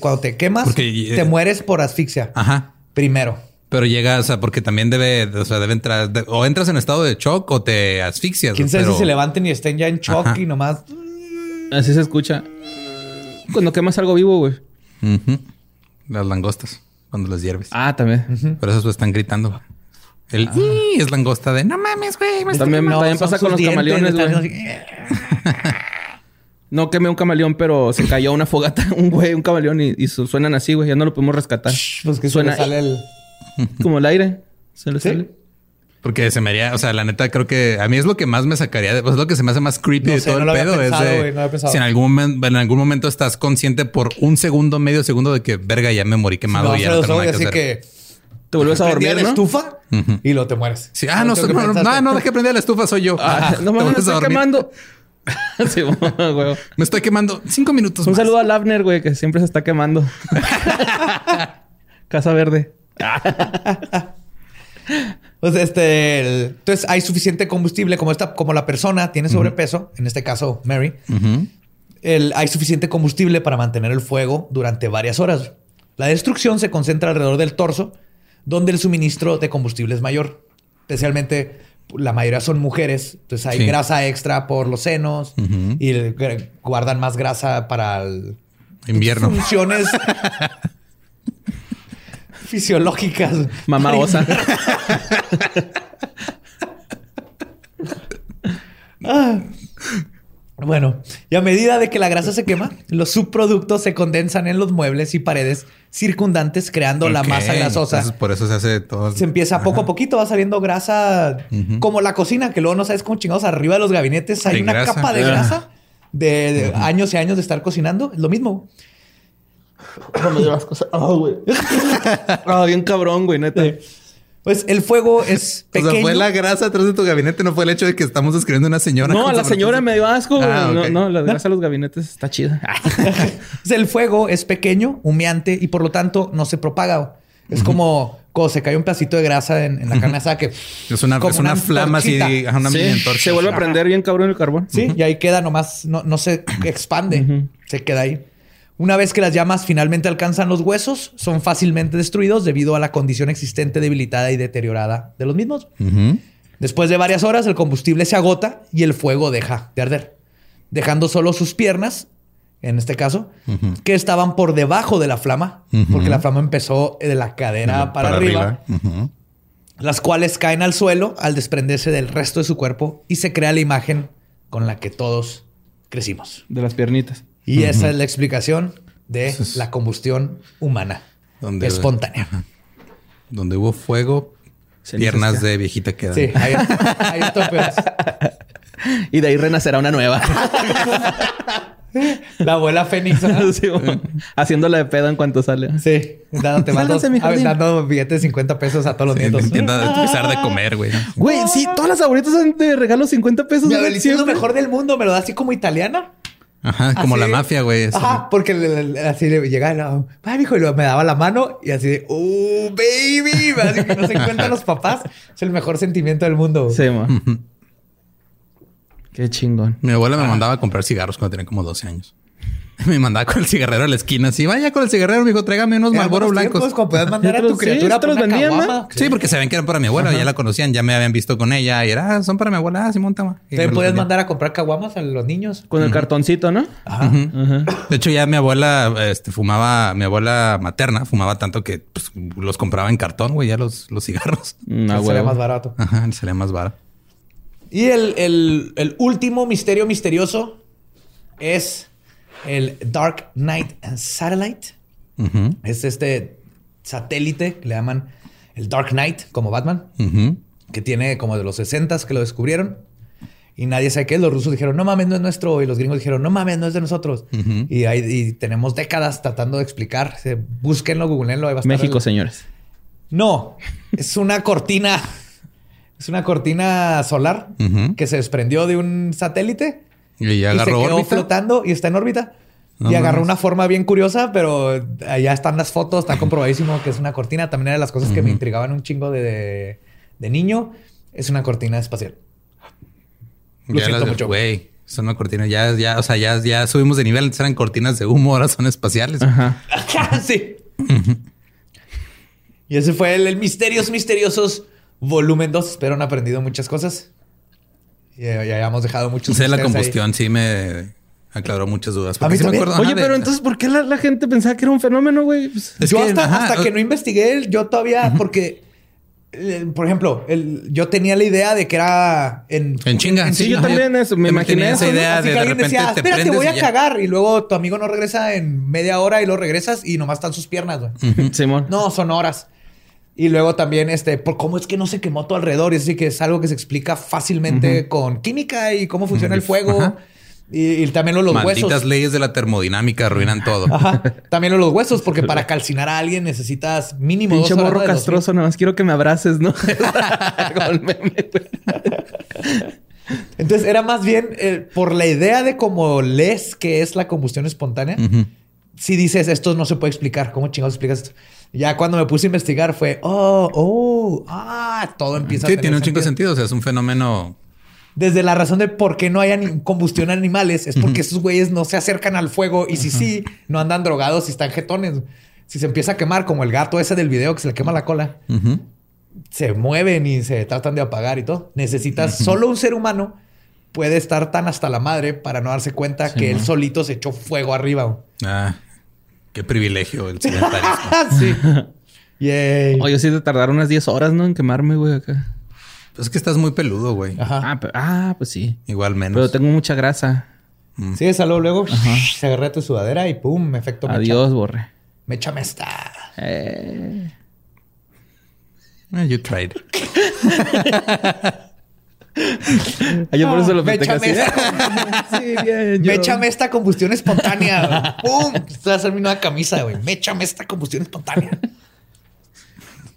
cuando te quemas, te eh, mueres por asfixia. Ajá. Primero. Pero llega, o sea, porque también debe, o sea, debe entrar, o entras en estado de shock o te asfixias. Quién sabe si se levanten y estén ya en shock y nomás. Así se escucha. Cuando quemas algo vivo, güey. Las langostas, cuando las hierves. Ah, también. Por eso están gritando. El ah. es langosta de no mames, güey. también, también pasa con los camaleones, güey. no quemé un camaleón, pero se cayó una fogata, [laughs] un güey, un camaleón y, suenan así, güey. Ya no lo podemos rescatar. pues que suena sale el... como el aire. Se le sale. Porque se me haría, o sea, la neta creo que a mí es lo que más me sacaría, de, es lo que se me hace más creepy de todo el pedo. es de, si en algún, momento, en algún momento estás consciente por un segundo, medio segundo de que verga ya me morí quemado y ya no tengo así que te vuelves a dormir, la estufa y lo te mueres. Sí. Ah, no, no, no, no, no, dejé prender la estufa, soy yo. Ah, [laughs] no me estoy quemando. [laughs] sí, güey. Me estoy quemando cinco minutos Un saludo a Lavner, güey, que siempre se está quemando. [laughs] Casa Verde. pues este, entonces hay suficiente combustible como esta, como la persona tiene sobrepeso, en este caso Mary. el, hay suficiente combustible para mantener el fuego durante varias horas. La destrucción se concentra alrededor del torso donde el suministro de combustible es mayor. Especialmente la mayoría son mujeres, entonces hay grasa extra por los senos y guardan más grasa para el invierno. Funciones [laughs] fisiológicas. Mamá osa. [laughs] Ah. Bueno, y a medida de que la grasa se quema, los subproductos se condensan en los muebles y paredes circundantes, creando la masa grasosa. por eso se hace todo. Se empieza poco a poquito, va saliendo grasa como la cocina, que luego no sabes cómo chingados arriba de los gabinetes hay, una capa de grasa de, años y años de estar cocinando. Es lo mismo. No me las cosas. Ah, güey. [laughs] Ah, bien cabrón, güey, neta. Pues el fuego es pequeño. [laughs] O sea, fue la grasa atrás de tu gabinete, no fue el hecho de que estamos escribiendo una señora. No, a la señora me dio asco. Ah, no, no, la grasa de los gabinetes está chida. [laughs] el fuego es pequeño, humeante y por lo tanto no se propaga. Es como cuando se cae un pedacito de grasa en, la carne asada que es una, es una, flama así, una sí. Se vuelve a prender bien cabrón el carbón. Sí, y ahí queda nomás, no, no se [clears throat] expande, se queda ahí. Una vez que las llamas finalmente alcanzan los huesos, son fácilmente destruidos debido a la condición existente debilitada y deteriorada de los mismos. Después de varias horas, el combustible se agota y el fuego deja de arder, dejando solo sus piernas, en este caso, que estaban por debajo de la flama, porque la flama empezó de la cadera para, arriba, las cuales caen al suelo al desprenderse del resto de su cuerpo y se crea la imagen con la que todos crecimos. De las piernitas. Y esa es la explicación de la combustión humana espontánea. Donde hubo fuego, piernas de viejita quedan. Sí, ahí, ahí [laughs] y de ahí renacerá una nueva. [laughs] La abuela Fénix. [laughs] haciéndola de pedo en cuanto sale. Sí. Dándote dando billetes de 50 pesos a todos los nietos. De empezar de comer, güey. Güey, sí, todas las abuelitas son de regalo 50 pesos. Mi abuelita es lo mejor del mundo. Me lo da así como italiana. Ajá, como la mafia, güey. Ajá, porque así le llegaba, ay, hijo, y me daba la mano y así de, oh, baby. Así que no se encuentran los papás. Es el mejor sentimiento del mundo. Sí, man. Qué chingón. Mi abuela me mandaba a comprar cigarros cuando tenía como 12 años. [laughs] Me mandaba con el cigarrero a la esquina. Así, vaya con el cigarrero, me dijo, tráigame unos Marlboro blancos. Como puedes mandar a tu criatura los vendían, Sí, porque sabían que eran para mi abuela. Ya la conocían, ya me habían visto con ella. Y era, ah, son para mi abuela. Ah, Simón, toma. ¿Te podías mandar a comprar caguamas a los niños? Con el cartoncito, ¿no? Ajá. De hecho, ya mi abuela este, fumaba, mi abuela materna fumaba tanto que pues, los compraba en cartón, güey, ya los, los cigarros. [laughs] No, salía más barato. Ajá, salía más barato. Y el, último misterio misterioso es el Dark Knight Satellite. Es este satélite que le llaman el Dark Knight, como Batman, que tiene como de los 60 que lo descubrieron. Y nadie sabe qué es. Los rusos dijeron, no mames, no es nuestro. Y los gringos dijeron, no mames, no es de nosotros. y, ahí tenemos décadas tratando de explicar. Búsquenlo, googleenlo. México, señores. No, es una cortina es una cortina solar que se desprendió de un satélite y, agarró se quedó flotando y está en órbita. y agarró una forma bien curiosa, pero allá están las fotos, está comprobadísimo que es una cortina. También era de las cosas que me intrigaban un chingo de, niño. Es una cortina espacial. Lo siento mucho. Güey, son una cortina. Ya, ya, o sea, ya, ya subimos de nivel. Antes eran cortinas de humo, ahora son espaciales. Ajá. [laughs] sí. y ese fue el, el Misterios Misteriosos volumen 2. Espero han aprendido muchas cosas. Y ya, hayamos dejado muchos. Sí, la combustión sí me aclaró muchas dudas. Oye, pero entonces, ¿por qué la, gente pensaba que era un fenómeno, güey? Pues, yo hasta, que no investigué, yo todavía, porque, eh, por ejemplo, yo tenía la idea de que era en... En chinga. sí, yo también eso, me imaginé esa idea de, de repente decía, te espérate, voy a cagar. Y luego tu amigo no regresa en media hora y lo regresas y nomás están sus piernas, güey. Simón. No, son horas. Y luego también, este, por cómo es que no se quemó todo alrededor. Y así que es algo que se explica fácilmente con química y cómo funciona el fuego. Y, también los, Malditas huesos. Las leyes de la termodinamica arruinan todo. También los huesos, porque para [laughs] calcinar a alguien necesitas mínimo Pinche dos morro castroso, nada más quiero que me abraces, ¿no? [laughs] Entonces era más bien eh, por la idea de cómo lees que es la combustión espontánea. Si dices esto no se puede explicar, ¿cómo chingados explicas esto? Ya cuando me puse a investigar fue, oh, oh, ah, todo empieza a tener tiene un chingo de sentido. O sea, es un fenómeno. Desde la razón de por qué no hay combustión animales, es porque esos güeyes no se acercan al fuego y si sí, no andan drogados y están jetones. Si se empieza a quemar, como el gato ese del video que se le quema la cola, se mueven y se tratan de apagar y todo. Necesitas solo un ser humano puede estar tan hasta la madre para no darse cuenta que él solito se echó fuego arriba. Ah. Qué privilegio el sedentarismo. [laughs] sí. Yay. Oye, sí te tardar unas 10 horas, ¿no? En quemarme, güey, acá. Pues es que estás muy peludo, güey. Ah, ah, pues sí. Igual menos. Pero tengo mucha grasa. Mm. Sí, salud luego. Se agarra tu sudadera y pum, efecto Adiós, borre. Me echame esta. Eh. eh you tried. [laughs] Ah, yo por eso lo pensé así. [laughs] sí, bien, Méchame esta combustión espontánea. ¡Pum! Estoy a hacer mi nueva camisa, güey. Méchame esta combustión espontánea.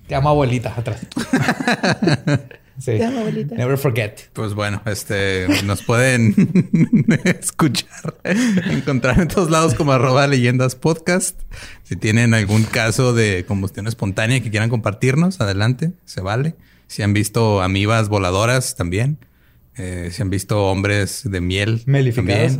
Te amo, abuelita, atrás. [laughs] Sí. Te amo, abuelita. Never forget. Pues bueno, este nos pueden [laughs] escuchar, encontrar en todos lados como arroba leyendas podcast. Si tienen algún caso de combustión espontánea que quieran compartirnos, adelante, se vale. Si han visto amibas voladoras también. Eh, si han visto hombres de miel. Melificados.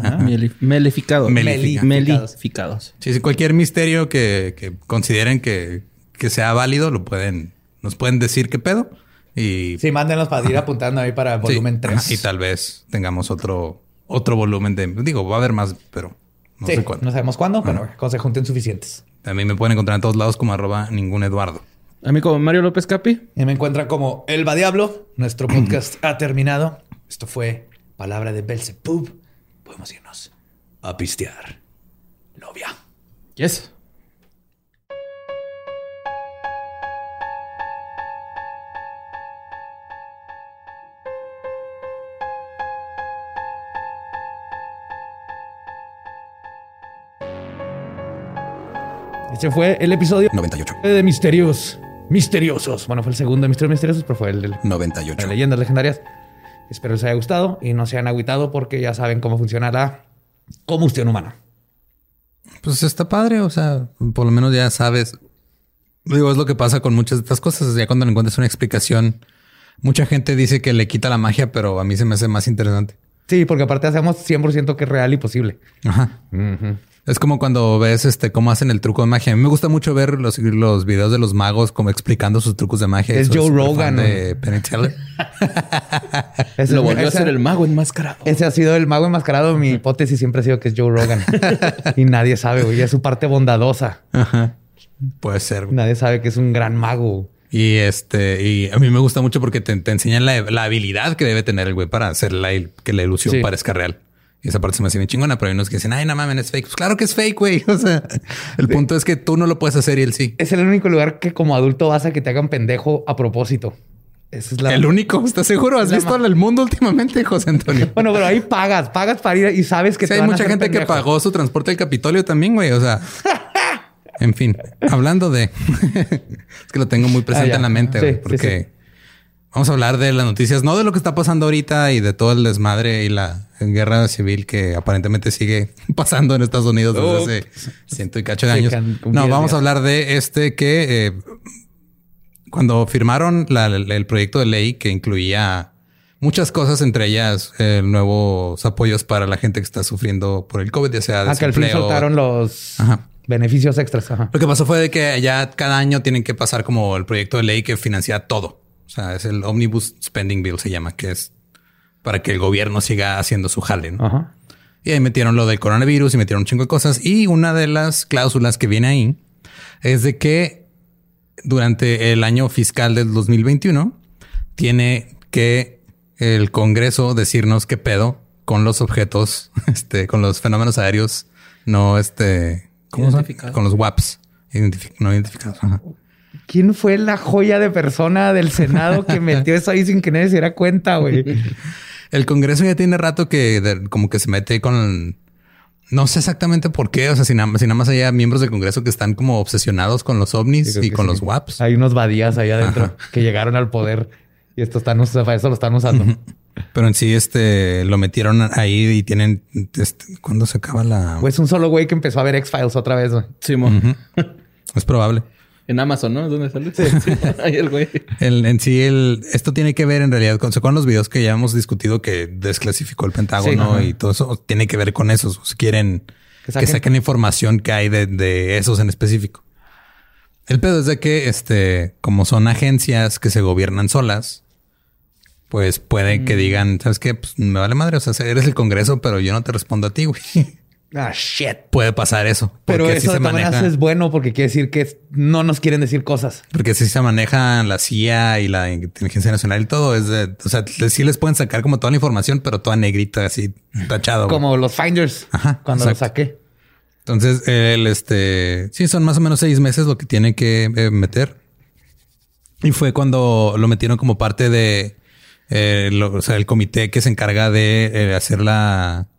melificados. Melificados. Sí, cualquier misterio que, consideren que, sea válido, lo pueden, nos pueden decir qué pedo. Y... Sí, mándenos para ir apuntando ahí para el volumen 3. Y tal vez tengamos otro, otro volumen de... Digo, va a haber más, pero no sé cuándo. No sabemos cuándo, pero cuando se junten suficientes. También me pueden encontrar en todos lados como arroba ningún Eduardo. A mí como Mario López Capi. Y me encuentran como Elba Diablo. Nuestro [clears throat] podcast ha terminado. Esto fue Palabra de Belzebub. Podemos irnos a pistear. Novia. Yes. Este fue el episodio 98 de Misterios. Misteriosos. Bueno, fue el segundo de Misterios Misteriosos, pero fue el del 98 de Leyendas Legendarias. Espero les haya gustado y no se hayan aguitado porque ya saben cómo funciona la combustión humana. Pues está padre, o sea, por lo menos ya sabes. Digo, es lo que pasa con muchas de estas cosas. Ya cuando encuentras una explicación, mucha gente dice que le quita la magia, pero a mí se me hace más interesante. Sí, porque aparte hacemos 100% que es real y posible. Ajá. Es como cuando ves este cómo hacen el truco de magia. A mí me gusta mucho ver los, los videos de los magos como explicando sus trucos de magia. Es Joe Rogan. De Penny [laughs] Lo volvió a ser el mago enmascarado. Ese ha sido el mago enmascarado. Mi hipótesis siempre ha sido que es Joe Rogan. [laughs] y nadie sabe, güey. Es su parte bondadosa. Ajá. Puede ser. Nadie sabe que es un gran mago. Y este, y a mí me gusta mucho porque te, enseñan la, habilidad que debe tener el güey para hacer la, que la ilusión parezca real. Y esa parte se me hace bien chingona, pero hay unos que dicen, ay, no mames, es fake. Pues claro que es fake, güey. [laughs] O sea, el punto es que tú no lo puedes hacer y él sí. Es el único lugar que como adulto vas a que te hagan pendejo a propósito. es la... El único, ¿estás seguro? ¿Has visto el mundo últimamente, José Antonio? [laughs] bueno, pero ahí pagas, pagas para ir y sabes que sí, hay mucha gente que pagó su transporte al Capitolio también, güey. O sea, [laughs] En fin, hablando de... es que lo tengo muy presente ah, en la mente, porque vamos a hablar de las noticias, no de lo que está pasando ahorita y de todo el desmadre y la guerra civil que aparentemente sigue [laughs] pasando en Estados Unidos desde hace ciento y cacho de años. No, vamos a hablar de este que eh, cuando firmaron el proyecto de ley que incluía muchas cosas, entre ellas eh, nuevos apoyos para la gente que está sufriendo por el COVID, ya sea ah, que al fin soltaron los beneficios extras. Lo que pasó fue de que ya cada año tienen que pasar como el proyecto de ley que financia todo. O sea, es el Omnibus Spending Bill se llama, que es para que el gobierno siga haciendo su jale. Y ahí metieron lo del coronavirus y metieron un chingo de cosas. Y una de las cláusulas que viene ahí es de que durante el año fiscal del 2021 tiene que el Congreso decirnos qué pedo con los objetos, [laughs] este, con los fenómenos aéreos no, este, ¿Cómo Con los WAPs. no identificados. ¿Quién fue la joya de persona del Senado que [laughs] metió eso ahí sin que nadie se diera cuenta, güey? El Congreso ya tiene rato que como que se mete con... No sé exactamente por qué. O sea, si nada, más hay miembros del Congreso que están como obsesionados con los ovnis y con los WAPs. Hay unos badías ahí adentro que llegaron al poder y esto están, eso lo están usando. Pero en sí, este lo metieron ahí y tienen. Este, ¿Cuándo se acaba la.? Pues un solo güey que empezó a ver X-Files otra vez. Sí, Es probable. En Amazon, ¿no? ¿Dónde sale? Sí, [laughs] Ahí el güey. en sí, el, esto tiene que ver en realidad con, con los videos que ya hemos discutido que desclasificó el Pentágono y todo eso tiene que ver con eso. Si quieren que saquen, información que hay de, de, esos en específico. El pedo es de que, este, como son agencias que se gobiernan solas, pues puede que mm. digan, ¿sabes qué? Pues me vale madre. O sea, eres el Congreso, pero yo no te respondo a ti, güey. Ah, shit. Puede pasar eso. Pero eso de maneja... es bueno porque quiere decir que no nos quieren decir cosas. Porque si se maneja la CIA y la inteligencia nacional y todo, es de, o sea, sí les pueden sacar como toda la información, pero toda negrita, así tachado. Como los finders. Ajá. Cuando lo saqué. Entonces, el este, sí, son más o menos seis meses lo que tiene que eh, meter. Y fue cuando lo metieron como parte de eh, o sea, el comité que se encarga de eh, hacer la,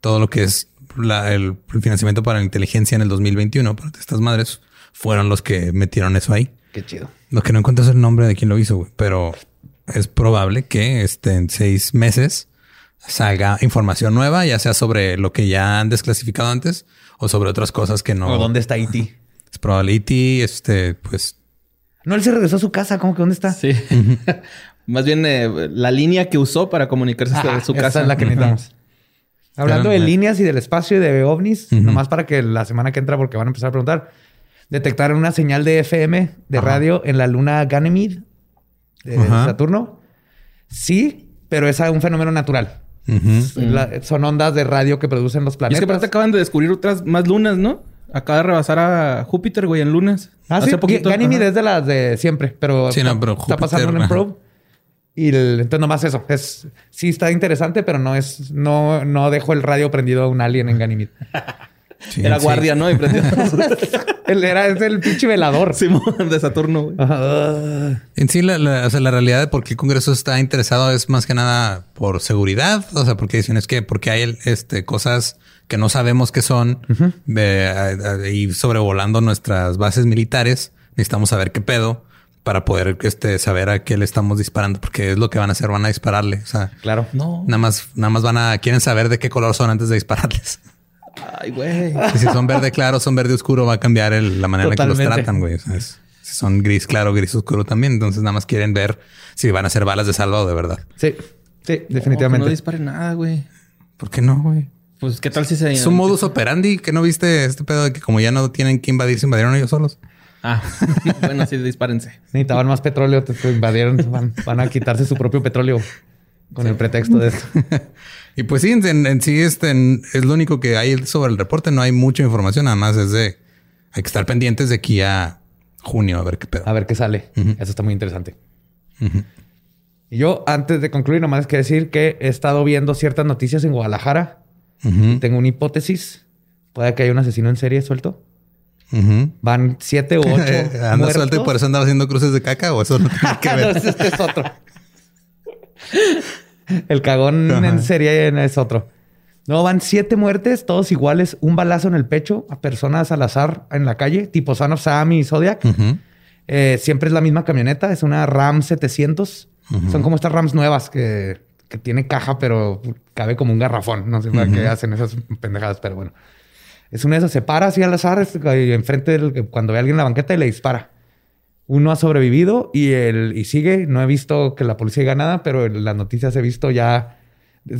todo lo que es el, financiamiento para la inteligencia en el 2021. Pero estas madres fueron los que metieron eso ahí. Qué chido. Lo que no encuentro es el nombre de quien lo hizo, pero es probable que este, en seis meses salga información nueva, ya sea sobre lo que ya han desclasificado antes o sobre otras cosas que no. ¿O dónde está IT? E [laughs] es probable IT, e este, pues. No, él se regresó a su casa, ¿cómo que dónde está? Sí. [laughs] Más bien eh, la línea que usó para comunicarse a su casa. es la que necesitamos. Hablando de líneas y del espacio y de ovnis, nomás para que la semana que entra, porque van a empezar a preguntar, detectaron una señal de FM de radio en la luna Ganymede de Saturno. Sí, pero es un fenómeno natural. son ondas de radio que producen los planetas. Y es que aparte acaban de descubrir otras más lunas, ¿no? Acaba de rebasar a Júpiter, güey, en lunas. Ah, Hace sí. Poquito. Ganymede es de las de siempre, pero, sí, no, pero está pasando en probe. Y el, entonces nomás eso. Es, sí está interesante, pero no es, no, no dejo el radio prendido a un alien en Ganymede. [laughs] era guardia, ¿no? Y Él [laughs] era es el pinche velador. de Saturno. En sí, la, la, o sea, la realidad de por qué el Congreso está interesado es más que nada por seguridad. O sea, porque dicen es que porque hay este, cosas que no sabemos qué son y sobrevolando nuestras bases militares. Necesitamos saber qué pedo para poder este, saber a qué le estamos disparando, porque es lo que van a hacer, van a dispararle. O sea, claro, no. Nada más, nada más van a quieren saber de qué color son antes de dispararles. Ay, güey. si son verde claro, son verde oscuro, va a cambiar la manera en que los tratan, güey. si son gris claro, gris oscuro también. Entonces nada más quieren ver si van a ser balas de salva o de verdad. Sí, sí, definitivamente. No, disparen nada, güey. ¿Por qué no, güey? Pues qué tal si se... Es un modus operandi que no viste este pedo de que como ya no tienen que invadir, se invadieron ellos solos. Ah, [laughs] bueno, sí, dispárense. Necesitaban más petróleo, te invadieron, van, a quitarse su propio petróleo con el pretexto de esto. [laughs] y pues sí, en, sí este, es lo único que hay sobre el reporte. No hay mucha información, nada más es de hay que estar pendientes de aquí a junio a ver qué pedo. A ver qué sale. Eso está muy interesante. Y yo, antes de concluir, nomás que decir que he estado viendo ciertas noticias en Guadalajara. Tengo una hipótesis. Puede que haya un asesino en serie suelto. Van siete u [laughs] ocho. ¿Anda suelto y por eso andaba haciendo cruces de caca o eso no tiene [laughs] que ver? este es otro. El cagón en serie es otro. No, van siete muertes, todos iguales, un balazo en el pecho a personas al azar en la calle, tipo Son of Sam y Zodiac. Eh, siempre es la misma camioneta, es una Ram 700. Son como estas Rams nuevas que, que, tiene caja, pero cabe como un garrafón. No sé para qué hacen esas pendejadas, pero bueno. Es una de esas, se para así al azar, enfrente del, cuando ve a alguien en la banqueta y le dispara. Uno ha sobrevivido y, el, y sigue. No he visto que la policía diga nada, pero en las noticias he visto ya...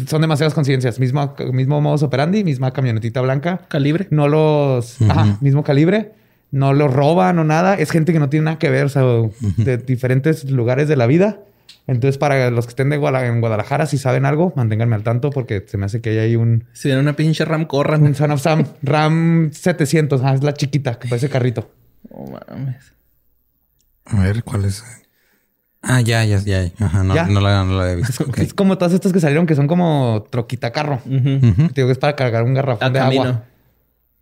Son demasiadas conciencias. Mismo, mismo modus operandi, misma camionetita blanca. Calibre. No los... Ajá, mismo calibre. No los roban o nada. Es gente que no tiene nada que ver, o sea, de diferentes lugares de la vida. Entonces, para los que estén de en Guadalajara, si saben algo, manténganme al tanto porque se me hace que hay ahí un... Si viene una pinche Ram, corran. Un Son of Sam. Ram 700. Ah, es la chiquita que parece carrito. Oh, mames. A ver, ¿cuál es? Ah, ya, ya, ya. Ajá, no, no, la, no la he visto. Es, como todas estas que salieron que son como troquita carro. Digo que es para cargar un garrafón de agua.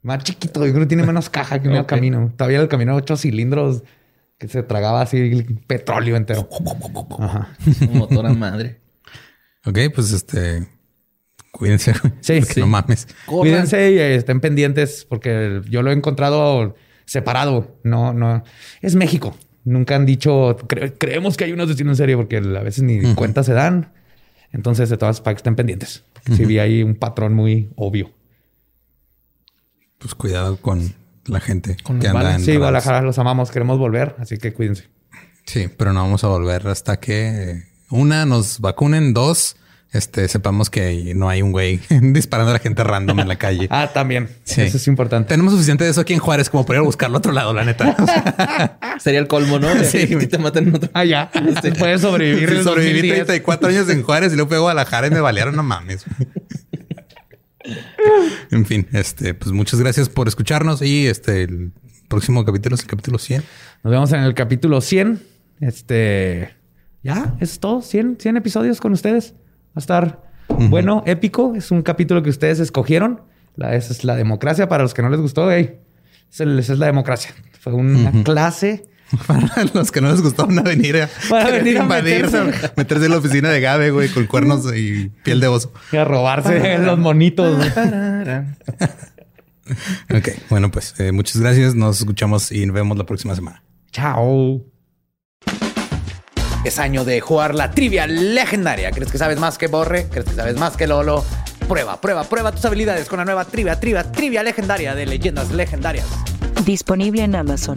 Más chiquito. Yo creo que tiene menos caja que un [laughs] camino. Todavía el camino ocho cilindros que se tragaba así petróleo entero. Ajá. Un motor a madre. Ok, pues este. Cuídense. Sí, sí. No mames. Cuídense y eh, estén pendientes porque yo lo he encontrado separado. No, no. Es México. Nunca han dicho, creemos que hay un asesino en serie porque a veces ni cuenta se dan. Entonces, de todas que estén pendientes. Si vi ahí un patrón muy obvio. Pues cuidado con la gente que anda en Sí, Guadalajara los amamos, queremos volver, así que cuídense. Sí, pero no vamos a volver hasta que una nos vacunen, dos este sepamos que no hay un güey [laughs] disparando a la gente random en la calle. [laughs] ah, también. Sí. Eso es importante. Tenemos suficiente de eso aquí en Juárez como para ir a buscarlo a otro lado, la neta. [laughs] Sería el colmo, ¿no? sí, te maten en otro. Ah, ya. Este, puedes sobrevivir. sobreviví 34 años en Juárez y luego fui a Guadalajara y me balearon, no mames. [laughs] en fin, este, pues muchas gracias por escucharnos y este, el próximo capítulo es el capítulo 100. Nos vemos en el capítulo 100. Este, ya, eso es todo. 100, 100 episodios con ustedes. Va a estar bueno, épico. Es un capítulo que ustedes escogieron. La, esa es la democracia. Para los que no les gustó, esa es la democracia. Fue una clase [laughs] Para los que no les gustó a venir a, Para venir a invadir, meterse. en la oficina de Gabe, güey, con cuernos y piel de oso. Y a robarse los monitos. [laughs] ok, bueno, pues eh, muchas gracias. Nos escuchamos y nos vemos la próxima semana. Chao. Es año de jugar la trivia legendaria. ¿Crees que sabes más que Borre? ¿Crees que sabes más que Lolo? Prueba, prueba, prueba tus habilidades con la nueva trivia, trivia, trivia legendaria de leyendas legendarias. Disponible en Amazon.